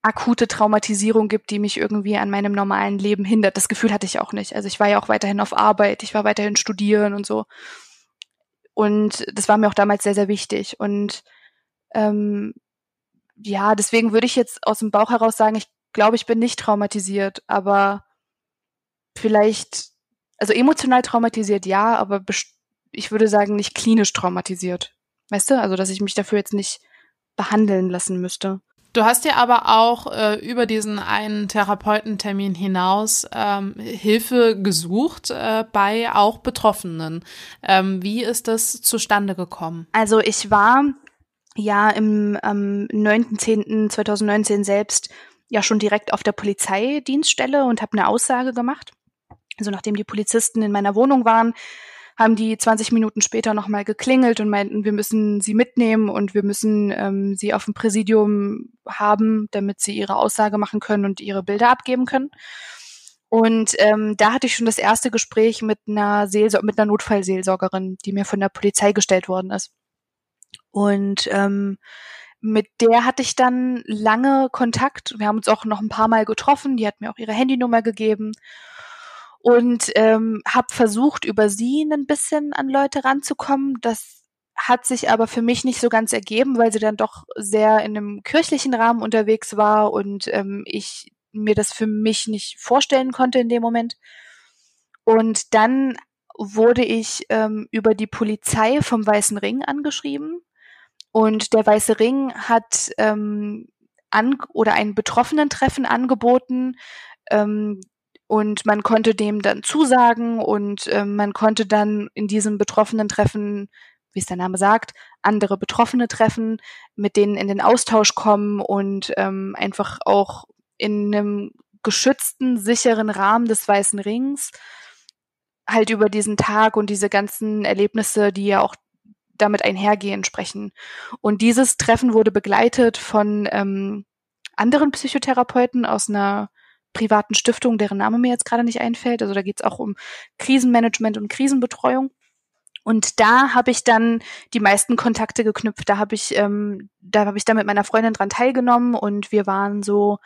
akute Traumatisierung gibt, die mich irgendwie an meinem normalen Leben hindert. Das Gefühl hatte ich auch nicht. Also ich war ja auch weiterhin auf Arbeit, ich war weiterhin studieren und so. Und das war mir auch damals sehr, sehr wichtig. Und ähm, ja, deswegen würde ich jetzt aus dem Bauch heraus sagen, ich glaube, ich bin nicht traumatisiert, aber vielleicht, also emotional traumatisiert ja, aber ich würde sagen, nicht klinisch traumatisiert. Weißt du? Also, dass ich mich dafür jetzt nicht behandeln lassen müsste. Du hast ja aber auch äh, über diesen einen Therapeutentermin hinaus ähm, Hilfe gesucht äh, bei auch Betroffenen. Ähm, wie ist das zustande gekommen? Also ich war ja im ähm, 9.10.2019 selbst ja schon direkt auf der Polizeidienststelle und habe eine Aussage gemacht. Also nachdem die Polizisten in meiner Wohnung waren, haben die 20 Minuten später nochmal geklingelt und meinten, wir müssen sie mitnehmen und wir müssen ähm, sie auf dem Präsidium haben, damit sie ihre Aussage machen können und ihre Bilder abgeben können. Und ähm, da hatte ich schon das erste Gespräch mit einer Seelsor mit einer Notfallseelsorgerin, die mir von der Polizei gestellt worden ist. Und ähm, mit der hatte ich dann lange Kontakt. Wir haben uns auch noch ein paar Mal getroffen. Die hat mir auch ihre Handynummer gegeben und ähm, habe versucht, über sie ein bisschen an Leute ranzukommen. Das hat sich aber für mich nicht so ganz ergeben, weil sie dann doch sehr in einem kirchlichen Rahmen unterwegs war und ähm, ich mir das für mich nicht vorstellen konnte in dem Moment. Und dann wurde ich ähm, über die Polizei vom Weißen Ring angeschrieben. Und der Weiße Ring hat ähm, an oder ein Betroffenen-Treffen angeboten. Ähm, und man konnte dem dann zusagen und ähm, man konnte dann in diesem Betroffenen-Treffen, wie es der Name sagt, andere Betroffene treffen, mit denen in den Austausch kommen und ähm, einfach auch in einem geschützten, sicheren Rahmen des Weißen Rings halt über diesen Tag und diese ganzen Erlebnisse, die ja auch damit einhergehen, sprechen. Und dieses Treffen wurde begleitet von ähm, anderen Psychotherapeuten aus einer privaten Stiftung, deren Name mir jetzt gerade nicht einfällt. Also da geht es auch um Krisenmanagement und Krisenbetreuung. Und da habe ich dann die meisten Kontakte geknüpft. Da habe ich, ähm, da habe ich dann mit meiner Freundin dran teilgenommen und wir waren so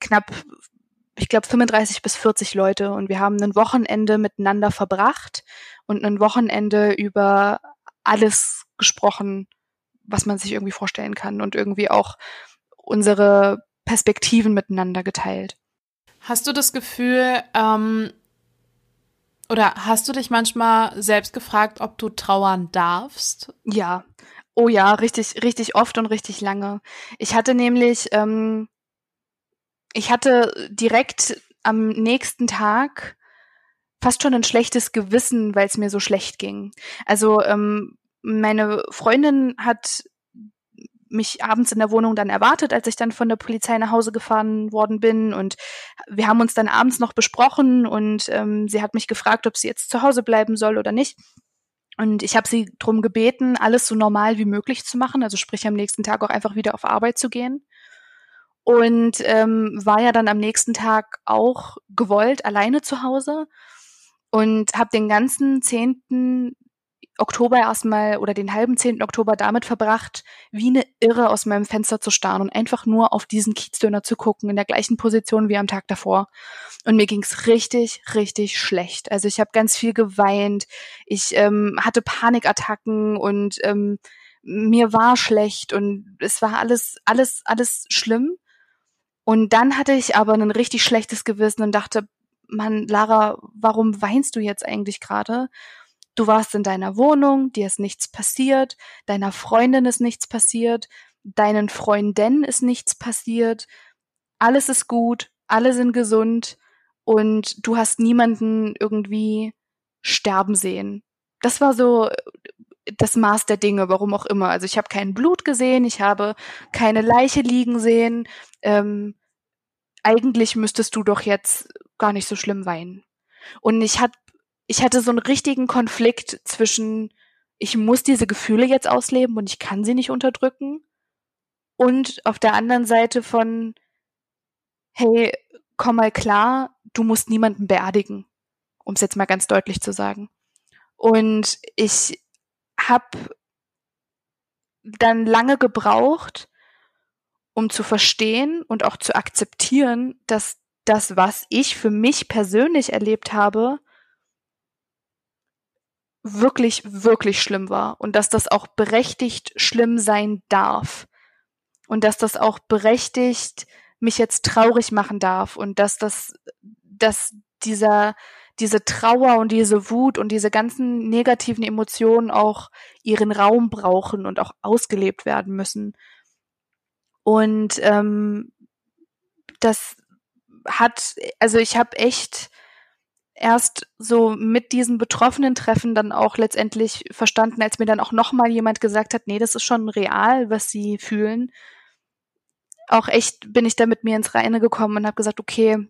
knapp ich glaube, 35 bis 40 Leute und wir haben ein Wochenende miteinander verbracht und ein Wochenende über alles gesprochen, was man sich irgendwie vorstellen kann und irgendwie auch unsere Perspektiven miteinander geteilt. Hast du das Gefühl, ähm, oder hast du dich manchmal selbst gefragt, ob du trauern darfst? Ja. Oh ja, richtig, richtig oft und richtig lange. Ich hatte nämlich ähm, ich hatte direkt am nächsten Tag fast schon ein schlechtes Gewissen, weil es mir so schlecht ging. Also ähm, meine Freundin hat mich abends in der Wohnung dann erwartet, als ich dann von der Polizei nach Hause gefahren worden bin. Und wir haben uns dann abends noch besprochen und ähm, sie hat mich gefragt, ob sie jetzt zu Hause bleiben soll oder nicht. Und ich habe sie darum gebeten, alles so normal wie möglich zu machen, also sprich am nächsten Tag auch einfach wieder auf Arbeit zu gehen und ähm, war ja dann am nächsten Tag auch gewollt alleine zu Hause und habe den ganzen 10. Oktober erstmal oder den halben 10. Oktober damit verbracht, wie eine Irre aus meinem Fenster zu starren und einfach nur auf diesen Kiezdöner zu gucken, in der gleichen Position wie am Tag davor. Und mir ging's richtig, richtig schlecht. Also ich habe ganz viel geweint, ich ähm, hatte Panikattacken und ähm, mir war schlecht und es war alles, alles, alles schlimm. Und dann hatte ich aber ein richtig schlechtes Gewissen und dachte, Mann, Lara, warum weinst du jetzt eigentlich gerade? Du warst in deiner Wohnung, dir ist nichts passiert, deiner Freundin ist nichts passiert, deinen Freundinnen ist nichts passiert, alles ist gut, alle sind gesund und du hast niemanden irgendwie sterben sehen. Das war so das Maß der Dinge, warum auch immer. Also ich habe kein Blut gesehen, ich habe keine Leiche liegen sehen. Ähm, eigentlich müsstest du doch jetzt gar nicht so schlimm weinen. Und ich hat, ich hatte so einen richtigen Konflikt zwischen, ich muss diese Gefühle jetzt ausleben und ich kann sie nicht unterdrücken. Und auf der anderen Seite von, hey, komm mal klar, du musst niemanden beerdigen, um es jetzt mal ganz deutlich zu sagen. Und ich habe dann lange gebraucht, um zu verstehen und auch zu akzeptieren, dass das, was ich für mich persönlich erlebt habe, wirklich, wirklich schlimm war und dass das auch berechtigt schlimm sein darf und dass das auch berechtigt mich jetzt traurig machen darf und dass das, dass dieser, diese Trauer und diese Wut und diese ganzen negativen Emotionen auch ihren Raum brauchen und auch ausgelebt werden müssen. Und ähm, das hat, also ich habe echt erst so mit diesen betroffenen Treffen dann auch letztendlich verstanden, als mir dann auch nochmal jemand gesagt hat, nee, das ist schon real, was sie fühlen. Auch echt bin ich da mit mir ins Reine gekommen und habe gesagt, okay,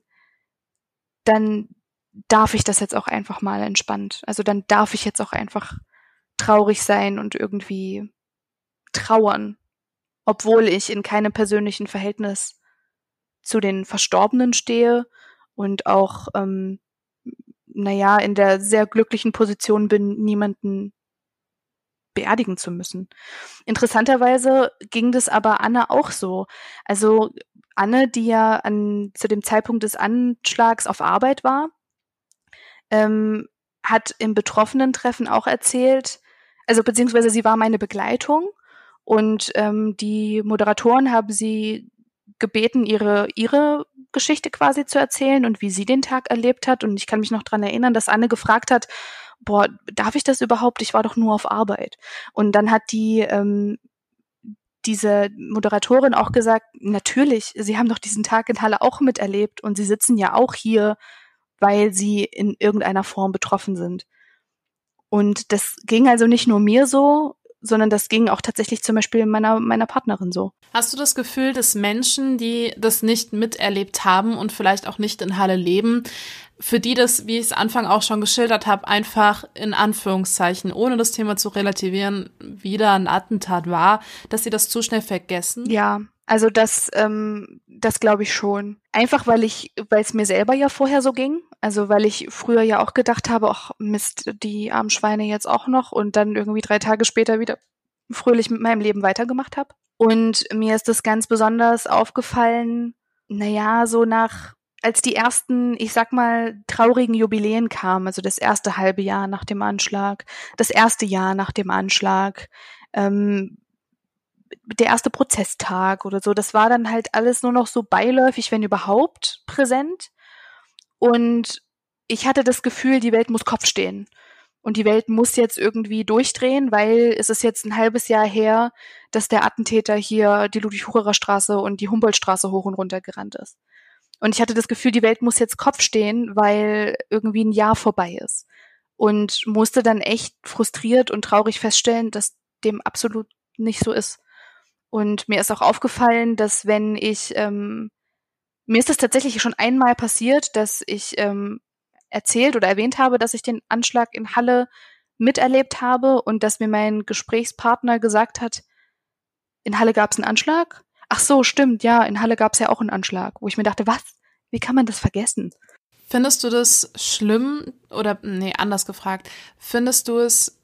dann darf ich das jetzt auch einfach mal entspannt. Also dann darf ich jetzt auch einfach traurig sein und irgendwie trauern obwohl ich in keinem persönlichen Verhältnis zu den Verstorbenen stehe und auch, ähm, naja, in der sehr glücklichen Position bin, niemanden beerdigen zu müssen. Interessanterweise ging das aber Anne auch so. Also Anne, die ja an, zu dem Zeitpunkt des Anschlags auf Arbeit war, ähm, hat im Betroffenen-Treffen auch erzählt, also beziehungsweise sie war meine Begleitung und ähm, die Moderatoren haben sie gebeten, ihre, ihre Geschichte quasi zu erzählen und wie sie den Tag erlebt hat. Und ich kann mich noch dran erinnern, dass Anne gefragt hat, boah, darf ich das überhaupt? Ich war doch nur auf Arbeit. Und dann hat die ähm, diese Moderatorin auch gesagt, natürlich, sie haben doch diesen Tag in Halle auch miterlebt und sie sitzen ja auch hier, weil sie in irgendeiner Form betroffen sind. Und das ging also nicht nur mir so, sondern das ging auch tatsächlich zum Beispiel meiner, meiner Partnerin so. Hast du das Gefühl, dass Menschen, die das nicht miterlebt haben und vielleicht auch nicht in Halle leben, für die das, wie ich es Anfang auch schon geschildert habe, einfach in Anführungszeichen, ohne das Thema zu relativieren, wieder ein Attentat war, dass sie das zu schnell vergessen? Ja, also das, ähm, das glaube ich schon. Einfach weil ich, weil es mir selber ja vorher so ging. Also weil ich früher ja auch gedacht habe, ach Mist, die armen Schweine jetzt auch noch und dann irgendwie drei Tage später wieder fröhlich mit meinem Leben weitergemacht habe. Und mir ist das ganz besonders aufgefallen, naja, so nach, als die ersten, ich sag mal, traurigen Jubiläen kamen, also das erste halbe Jahr nach dem Anschlag, das erste Jahr nach dem Anschlag, ähm, der erste Prozesstag oder so, das war dann halt alles nur noch so beiläufig, wenn überhaupt, präsent. Und ich hatte das Gefühl, die Welt muss Kopf stehen. Und die Welt muss jetzt irgendwie durchdrehen, weil es ist jetzt ein halbes Jahr her, dass der Attentäter hier die Ludwig-Hucherer Straße und die Humboldtstraße hoch und runter gerannt ist. Und ich hatte das Gefühl, die Welt muss jetzt Kopf stehen, weil irgendwie ein Jahr vorbei ist. Und musste dann echt frustriert und traurig feststellen, dass dem absolut nicht so ist. Und mir ist auch aufgefallen, dass wenn ich, ähm, mir ist es tatsächlich schon einmal passiert, dass ich ähm, erzählt oder erwähnt habe, dass ich den Anschlag in Halle miterlebt habe und dass mir mein Gesprächspartner gesagt hat, in Halle gab es einen Anschlag. Ach so, stimmt, ja, in Halle gab es ja auch einen Anschlag, wo ich mir dachte, was? Wie kann man das vergessen? Findest du das schlimm oder nee, anders gefragt, findest du es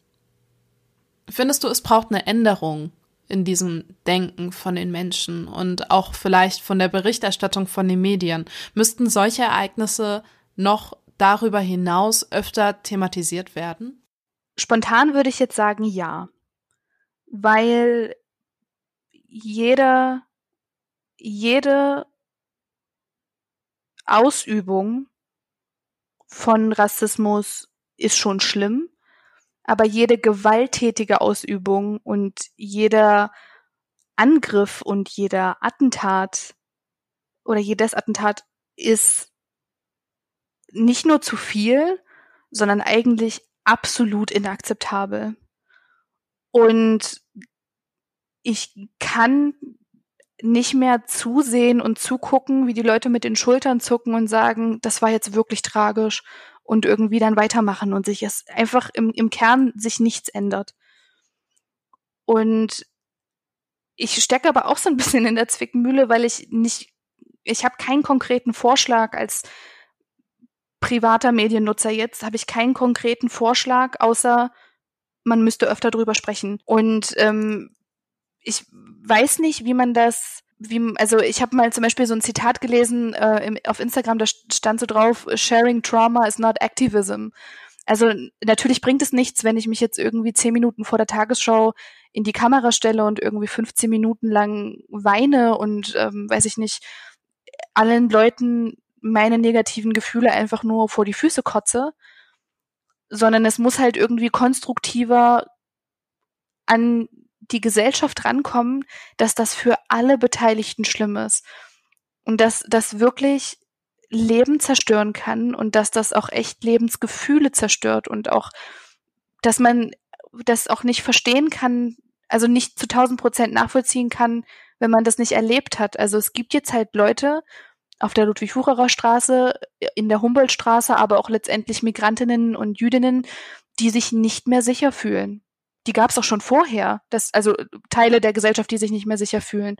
findest du es braucht eine Änderung in diesem Denken von den Menschen und auch vielleicht von der Berichterstattung von den Medien. Müssten solche Ereignisse noch darüber hinaus öfter thematisiert werden? Spontan würde ich jetzt sagen ja, weil jeder, jede Ausübung von Rassismus ist schon schlimm aber jede gewalttätige Ausübung und jeder Angriff und jeder Attentat oder jedes Attentat ist nicht nur zu viel, sondern eigentlich absolut inakzeptabel. Und ich kann nicht mehr zusehen und zugucken, wie die Leute mit den Schultern zucken und sagen, das war jetzt wirklich tragisch und irgendwie dann weitermachen und sich es einfach im, im Kern sich nichts ändert. Und ich stecke aber auch so ein bisschen in der Zwickmühle, weil ich nicht, ich habe keinen konkreten Vorschlag als privater Mediennutzer jetzt, habe ich keinen konkreten Vorschlag, außer man müsste öfter drüber sprechen. Und ähm, ich weiß nicht, wie man das wie, also ich habe mal zum Beispiel so ein Zitat gelesen äh, im, auf Instagram, da stand so drauf, sharing trauma is not activism. Also natürlich bringt es nichts, wenn ich mich jetzt irgendwie zehn Minuten vor der Tagesschau in die Kamera stelle und irgendwie 15 Minuten lang weine und ähm, weiß ich nicht, allen Leuten meine negativen Gefühle einfach nur vor die Füße kotze, sondern es muss halt irgendwie konstruktiver an die Gesellschaft rankommen, dass das für alle Beteiligten schlimm ist. Und dass das wirklich Leben zerstören kann und dass das auch echt Lebensgefühle zerstört und auch, dass man das auch nicht verstehen kann, also nicht zu tausend Prozent nachvollziehen kann, wenn man das nicht erlebt hat. Also es gibt jetzt halt Leute auf der Ludwig-Hucherer Straße, in der Humboldtstraße, aber auch letztendlich Migrantinnen und Jüdinnen, die sich nicht mehr sicher fühlen die gab es auch schon vorher. Das, also Teile der Gesellschaft, die sich nicht mehr sicher fühlen.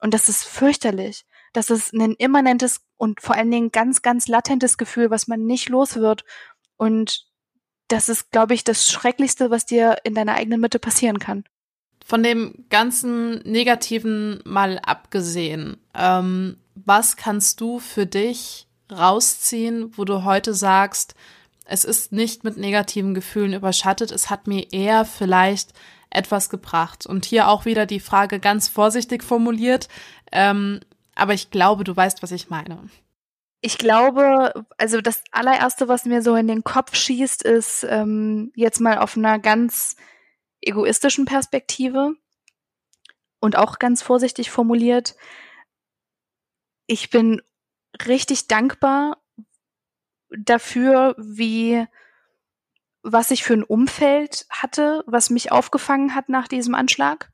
Und das ist fürchterlich. Das ist ein immanentes und vor allen Dingen ganz, ganz latentes Gefühl, was man nicht los wird. Und das ist, glaube ich, das Schrecklichste, was dir in deiner eigenen Mitte passieren kann. Von dem ganzen Negativen mal abgesehen, ähm, was kannst du für dich rausziehen, wo du heute sagst, es ist nicht mit negativen Gefühlen überschattet. Es hat mir eher vielleicht etwas gebracht. Und hier auch wieder die Frage ganz vorsichtig formuliert. Ähm, aber ich glaube, du weißt, was ich meine. Ich glaube, also das allererste, was mir so in den Kopf schießt, ist ähm, jetzt mal auf einer ganz egoistischen Perspektive und auch ganz vorsichtig formuliert. Ich bin richtig dankbar dafür, wie was ich für ein Umfeld hatte, was mich aufgefangen hat nach diesem Anschlag.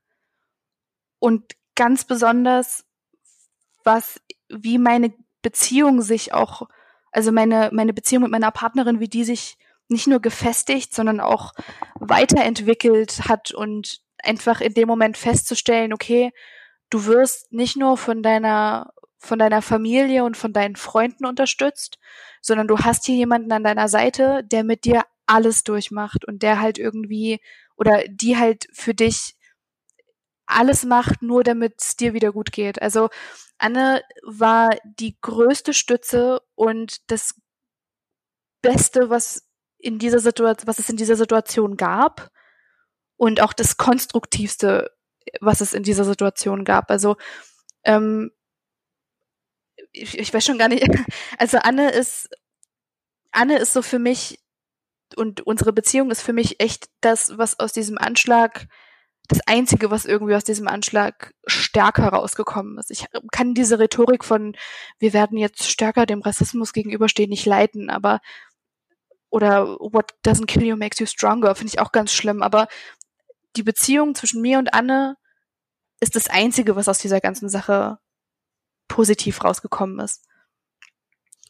Und ganz besonders, was, wie meine Beziehung sich auch, also meine, meine Beziehung mit meiner Partnerin, wie die sich nicht nur gefestigt, sondern auch weiterentwickelt hat und einfach in dem Moment festzustellen, okay, du wirst nicht nur von deiner von deiner Familie und von deinen Freunden unterstützt, sondern du hast hier jemanden an deiner Seite, der mit dir alles durchmacht und der halt irgendwie oder die halt für dich alles macht, nur damit es dir wieder gut geht. Also Anne war die größte Stütze und das Beste, was in dieser Situation, was es in dieser Situation gab und auch das konstruktivste, was es in dieser Situation gab. Also ähm, ich, ich weiß schon gar nicht. [LAUGHS] Also Anne ist Anne ist so für mich und unsere Beziehung ist für mich echt das, was aus diesem Anschlag das Einzige, was irgendwie aus diesem Anschlag stärker rausgekommen ist. Ich kann diese Rhetorik von wir werden jetzt stärker dem Rassismus gegenüberstehen nicht leiten, aber oder what doesn't kill you makes you stronger, finde ich auch ganz schlimm. Aber die Beziehung zwischen mir und Anne ist das Einzige, was aus dieser ganzen Sache positiv rausgekommen ist.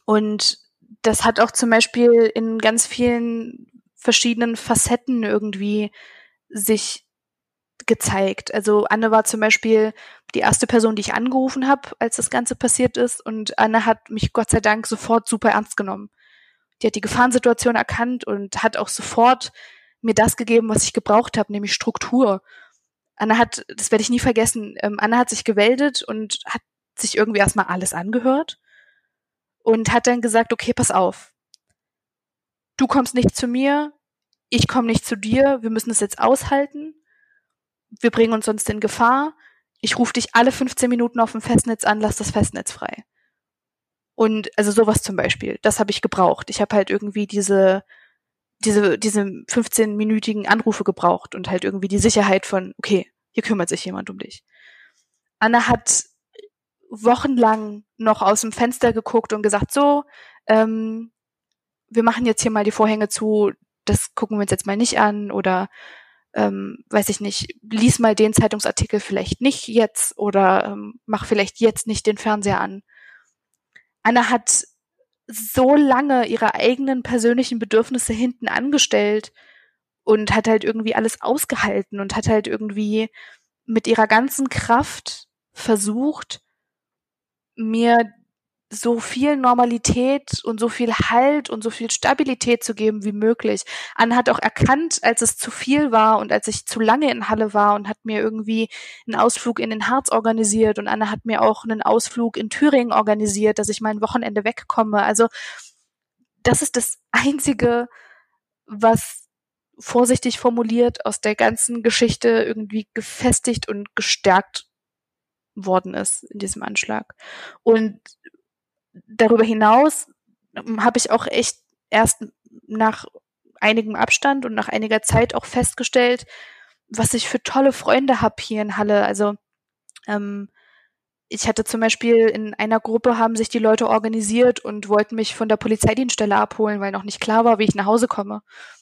Und das hat auch zum Beispiel in ganz vielen verschiedenen Facetten irgendwie sich gezeigt. Also Anne war zum Beispiel die erste Person, die ich angerufen habe, als das Ganze passiert ist. Und Anne hat mich Gott sei Dank sofort super ernst genommen. Die hat die Gefahrensituation erkannt und hat auch sofort mir das gegeben, was ich gebraucht habe, nämlich Struktur. Anne hat, das werde ich nie vergessen, ähm, Anne hat sich geweldet und hat sich irgendwie erstmal alles angehört und hat dann gesagt, okay, pass auf. Du kommst nicht zu mir, ich komme nicht zu dir, wir müssen es jetzt aushalten. Wir bringen uns sonst in Gefahr. Ich rufe dich alle 15 Minuten auf dem Festnetz an, lass das Festnetz frei. Und also sowas zum Beispiel, das habe ich gebraucht. Ich habe halt irgendwie diese diese diese 15-minütigen Anrufe gebraucht und halt irgendwie die Sicherheit von okay, hier kümmert sich jemand um dich. Anna hat wochenlang noch aus dem Fenster geguckt und gesagt, so, ähm, wir machen jetzt hier mal die Vorhänge zu, das gucken wir uns jetzt mal nicht an oder ähm, weiß ich nicht, lies mal den Zeitungsartikel vielleicht nicht jetzt oder ähm, mach vielleicht jetzt nicht den Fernseher an. Anna hat so lange ihre eigenen persönlichen Bedürfnisse hinten angestellt und hat halt irgendwie alles ausgehalten und hat halt irgendwie mit ihrer ganzen Kraft versucht, mir so viel Normalität und so viel Halt und so viel Stabilität zu geben wie möglich. Anne hat auch erkannt, als es zu viel war und als ich zu lange in Halle war und hat mir irgendwie einen Ausflug in den Harz organisiert und Anne hat mir auch einen Ausflug in Thüringen organisiert, dass ich mein Wochenende wegkomme. Also das ist das Einzige, was vorsichtig formuliert aus der ganzen Geschichte irgendwie gefestigt und gestärkt worden ist in diesem Anschlag. Und darüber hinaus ähm, habe ich auch echt erst nach einigem Abstand und nach einiger Zeit auch festgestellt, was ich für tolle Freunde habe hier in Halle. Also ähm, ich hatte zum Beispiel in einer Gruppe haben sich die Leute organisiert und wollten mich von der Polizeidienststelle abholen, weil noch nicht klar war, wie ich nach Hause komme.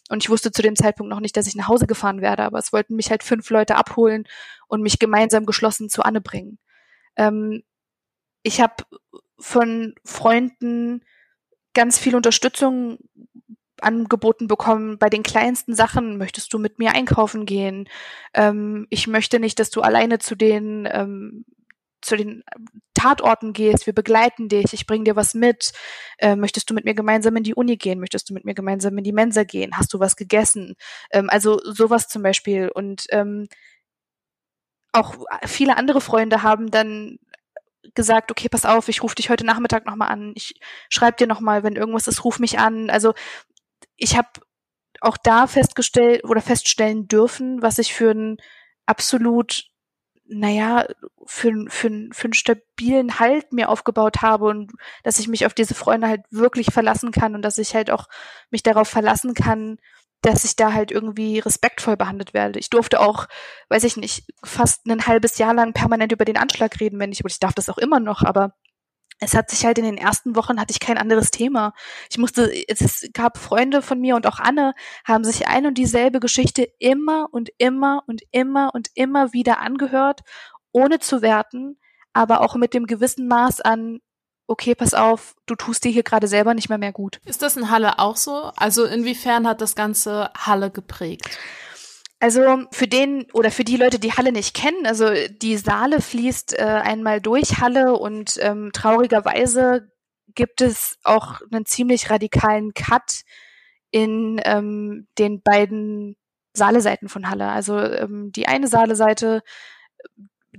Und ich wusste zu dem Zeitpunkt noch nicht, dass ich nach Hause gefahren werde, aber es wollten mich halt fünf Leute abholen und mich gemeinsam geschlossen zu Anne bringen. Ähm, ich habe von Freunden ganz viel Unterstützung angeboten bekommen bei den kleinsten Sachen. Möchtest du mit mir einkaufen gehen? Ähm, ich möchte nicht, dass du alleine zu den ähm, zu den Tatorten gehst, wir begleiten dich, ich bring dir was mit. Äh, möchtest du mit mir gemeinsam in die Uni gehen? Möchtest du mit mir gemeinsam in die Mensa gehen? Hast du was gegessen? Ähm, also sowas zum Beispiel. Und ähm, auch viele andere Freunde haben dann gesagt, okay, pass auf, ich rufe dich heute Nachmittag nochmal an, ich schreibe dir nochmal, wenn irgendwas ist, ruf mich an. Also ich habe auch da festgestellt oder feststellen dürfen, was ich für ein absolut naja, für, für, für einen stabilen Halt mir aufgebaut habe und dass ich mich auf diese Freunde halt wirklich verlassen kann und dass ich halt auch mich darauf verlassen kann, dass ich da halt irgendwie respektvoll behandelt werde. Ich durfte auch, weiß ich nicht, fast ein halbes Jahr lang permanent über den Anschlag reden, wenn ich, und ich darf das auch immer noch, aber es hat sich halt in den ersten Wochen hatte ich kein anderes Thema. Ich musste, es gab Freunde von mir und auch Anne haben sich ein und dieselbe Geschichte immer und immer und immer und immer wieder angehört, ohne zu werten, aber auch mit dem gewissen Maß an, okay, pass auf, du tust dir hier gerade selber nicht mehr mehr gut. Ist das in Halle auch so? Also inwiefern hat das Ganze Halle geprägt? Also für den oder für die Leute, die Halle nicht kennen, also die Saale fließt äh, einmal durch Halle und ähm, traurigerweise gibt es auch einen ziemlich radikalen Cut in ähm, den beiden Saale-Seiten von Halle. Also ähm, die eine Saale-Seite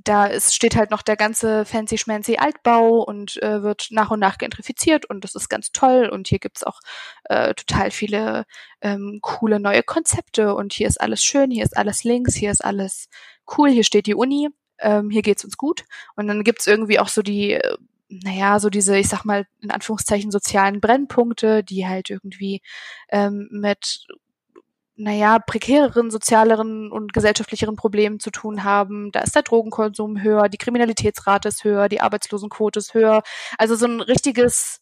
da ist, steht halt noch der ganze fancy schmancy Altbau und äh, wird nach und nach gentrifiziert und das ist ganz toll. Und hier gibt's auch äh, total viele ähm, coole neue Konzepte und hier ist alles schön, hier ist alles links, hier ist alles cool, hier steht die Uni, ähm, hier geht's uns gut. Und dann gibt's irgendwie auch so die äh, naja, so diese, ich sag mal, in Anführungszeichen sozialen Brennpunkte, die halt irgendwie ähm, mit naja, prekäreren, sozialeren und gesellschaftlicheren Problemen zu tun haben. Da ist der Drogenkonsum höher, die Kriminalitätsrate ist höher, die Arbeitslosenquote ist höher. Also so ein richtiges,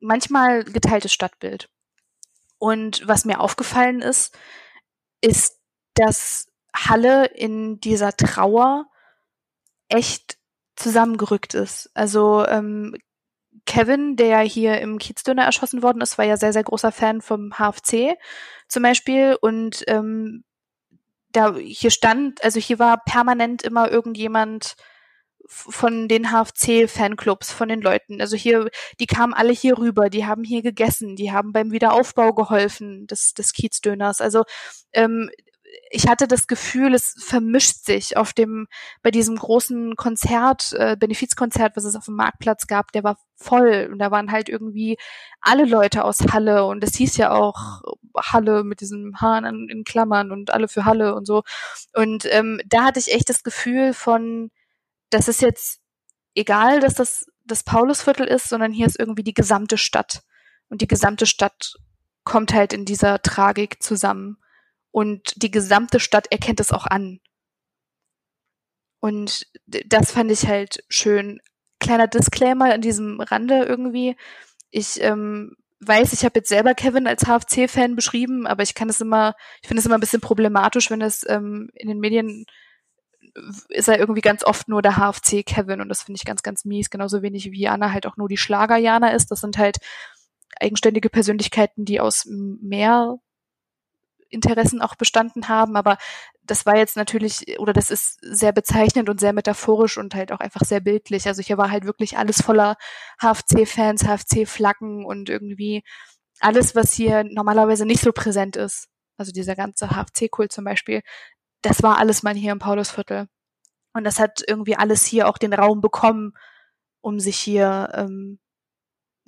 manchmal geteiltes Stadtbild. Und was mir aufgefallen ist, ist, dass Halle in dieser Trauer echt zusammengerückt ist. Also ähm, Kevin, der hier im Kiezdöner erschossen worden ist, war ja sehr, sehr großer Fan vom HFC zum Beispiel. Und ähm, da hier stand, also hier war permanent immer irgendjemand von den HFC-Fanclubs, von den Leuten. Also hier, die kamen alle hier rüber, die haben hier gegessen, die haben beim Wiederaufbau geholfen des, des Kiezdöners. Also ähm, ich hatte das Gefühl, es vermischt sich auf dem, bei diesem großen Konzert, äh, Benefizkonzert, was es auf dem Marktplatz gab, der war voll und da waren halt irgendwie alle Leute aus Halle und es hieß ja auch Halle mit diesem Hahn in, in Klammern und alle für Halle und so. Und ähm, da hatte ich echt das Gefühl von, das ist jetzt egal, dass das das Paulusviertel ist, sondern hier ist irgendwie die gesamte Stadt. Und die gesamte Stadt kommt halt in dieser Tragik zusammen und die gesamte Stadt erkennt es auch an. Und das fand ich halt schön. Kleiner Disclaimer an diesem Rande irgendwie. Ich ähm, weiß, ich habe jetzt selber Kevin als HFC-Fan beschrieben, aber ich kann es immer, ich finde es immer ein bisschen problematisch, wenn es ähm, in den Medien ist er irgendwie ganz oft nur der HFC Kevin und das finde ich ganz, ganz mies. Genauso wenig wie Jana halt auch nur die Schlager Jana ist. Das sind halt eigenständige Persönlichkeiten, die aus mehr Interessen auch bestanden haben, aber das war jetzt natürlich, oder das ist sehr bezeichnend und sehr metaphorisch und halt auch einfach sehr bildlich. Also hier war halt wirklich alles voller HFC-Fans, HFC-Flaggen und irgendwie alles, was hier normalerweise nicht so präsent ist. Also dieser ganze HFC-Kult zum Beispiel, das war alles mal hier im Paulusviertel. Und das hat irgendwie alles hier auch den Raum bekommen, um sich hier ähm,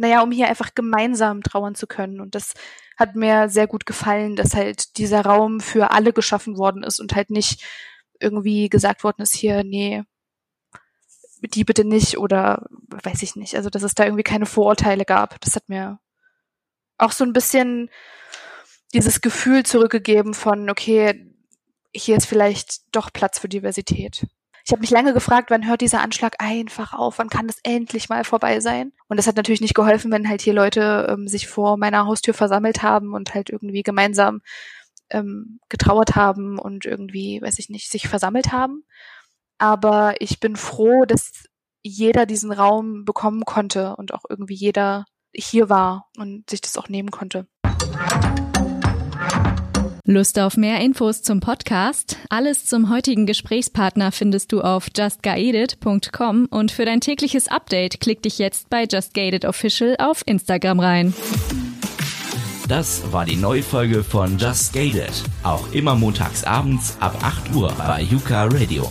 naja, um hier einfach gemeinsam trauern zu können. Und das hat mir sehr gut gefallen, dass halt dieser Raum für alle geschaffen worden ist und halt nicht irgendwie gesagt worden ist, hier, nee, die bitte nicht oder weiß ich nicht. Also, dass es da irgendwie keine Vorurteile gab. Das hat mir auch so ein bisschen dieses Gefühl zurückgegeben von, okay, hier ist vielleicht doch Platz für Diversität. Ich habe mich lange gefragt, wann hört dieser Anschlag einfach auf? Wann kann das endlich mal vorbei sein? Und das hat natürlich nicht geholfen, wenn halt hier Leute ähm, sich vor meiner Haustür versammelt haben und halt irgendwie gemeinsam ähm, getrauert haben und irgendwie, weiß ich nicht, sich versammelt haben. Aber ich bin froh, dass jeder diesen Raum bekommen konnte und auch irgendwie jeder hier war und sich das auch nehmen konnte. Lust auf mehr Infos zum Podcast? Alles zum heutigen Gesprächspartner findest du auf justguided.com und für dein tägliches Update klick dich jetzt bei Just Official auf Instagram rein. Das war die neue Folge von Just Gated. Auch immer montags abends ab 8 Uhr bei Yuka Radio.